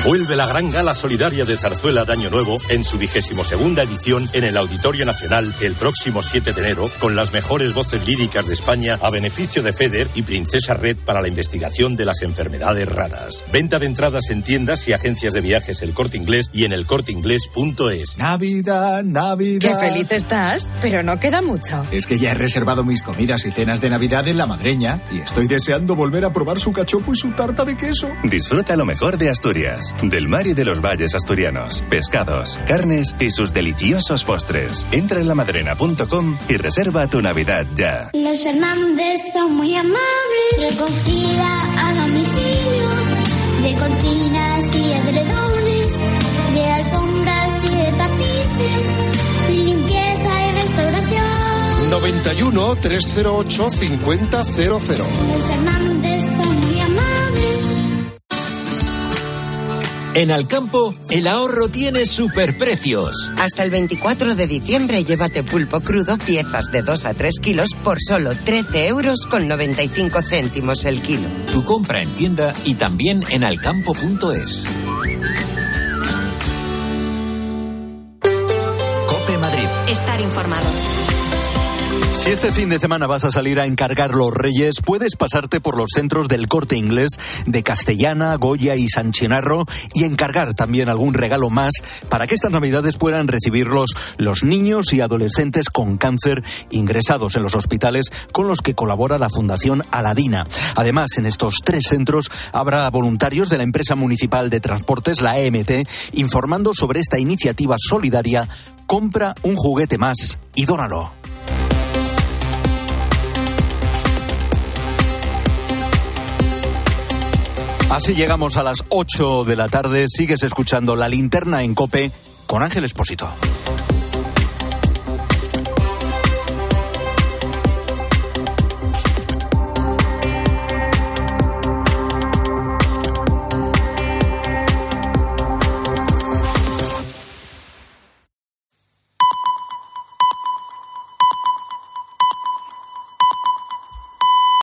Vuelve la gran gala solidaria de Zarzuela de Año Nuevo en su vigésimo segunda edición en el Auditorio Nacional el próximo 7 de enero con las mejores voces líricas de España a beneficio de FEDER y Princesa Red para la investigación de las enfermedades raras. Venta de entradas en tiendas y agencias de viajes El Corte Inglés y en elcorteinglés.es. Navidad, Navidad. Qué feliz estás, pero no queda mucho. Es que ya he reservado mis comidas y cenas de Navidad en La Madreña y estoy deseando volver a probar su cachopo y su tarta de queso. Disfruta lo mejor de Asturias, del mar y de los valles asturianos, pescados, carnes y sus deliciosos postres. Entra en lamadrena.com y reserva tu Navidad ya. Los Fernández son muy amables. Recogida a domicilio de cortinas y edredones, de alfombras y de tapices, limpieza 91 308 5000. Los Fernández En Alcampo, el ahorro tiene superprecios. Hasta el 24 de diciembre llévate pulpo crudo, piezas de 2 a 3 kilos por solo 13 euros con 95 céntimos el kilo. Tu compra en tienda y también en alcampo.es. Cope Madrid. Estar informado. Si este fin de semana vas a salir a encargar los Reyes, puedes pasarte por los centros del corte inglés de Castellana, Goya y San Chinarro y encargar también algún regalo más para que estas navidades puedan recibirlos los niños y adolescentes con cáncer ingresados en los hospitales con los que colabora la Fundación Aladina. Además, en estos tres centros habrá voluntarios de la empresa municipal de transportes, la EMT, informando sobre esta iniciativa solidaria. Compra un juguete más y dónalo. Así llegamos a las 8 de la tarde. Sigues escuchando la linterna en Cope con Ángel Espósito.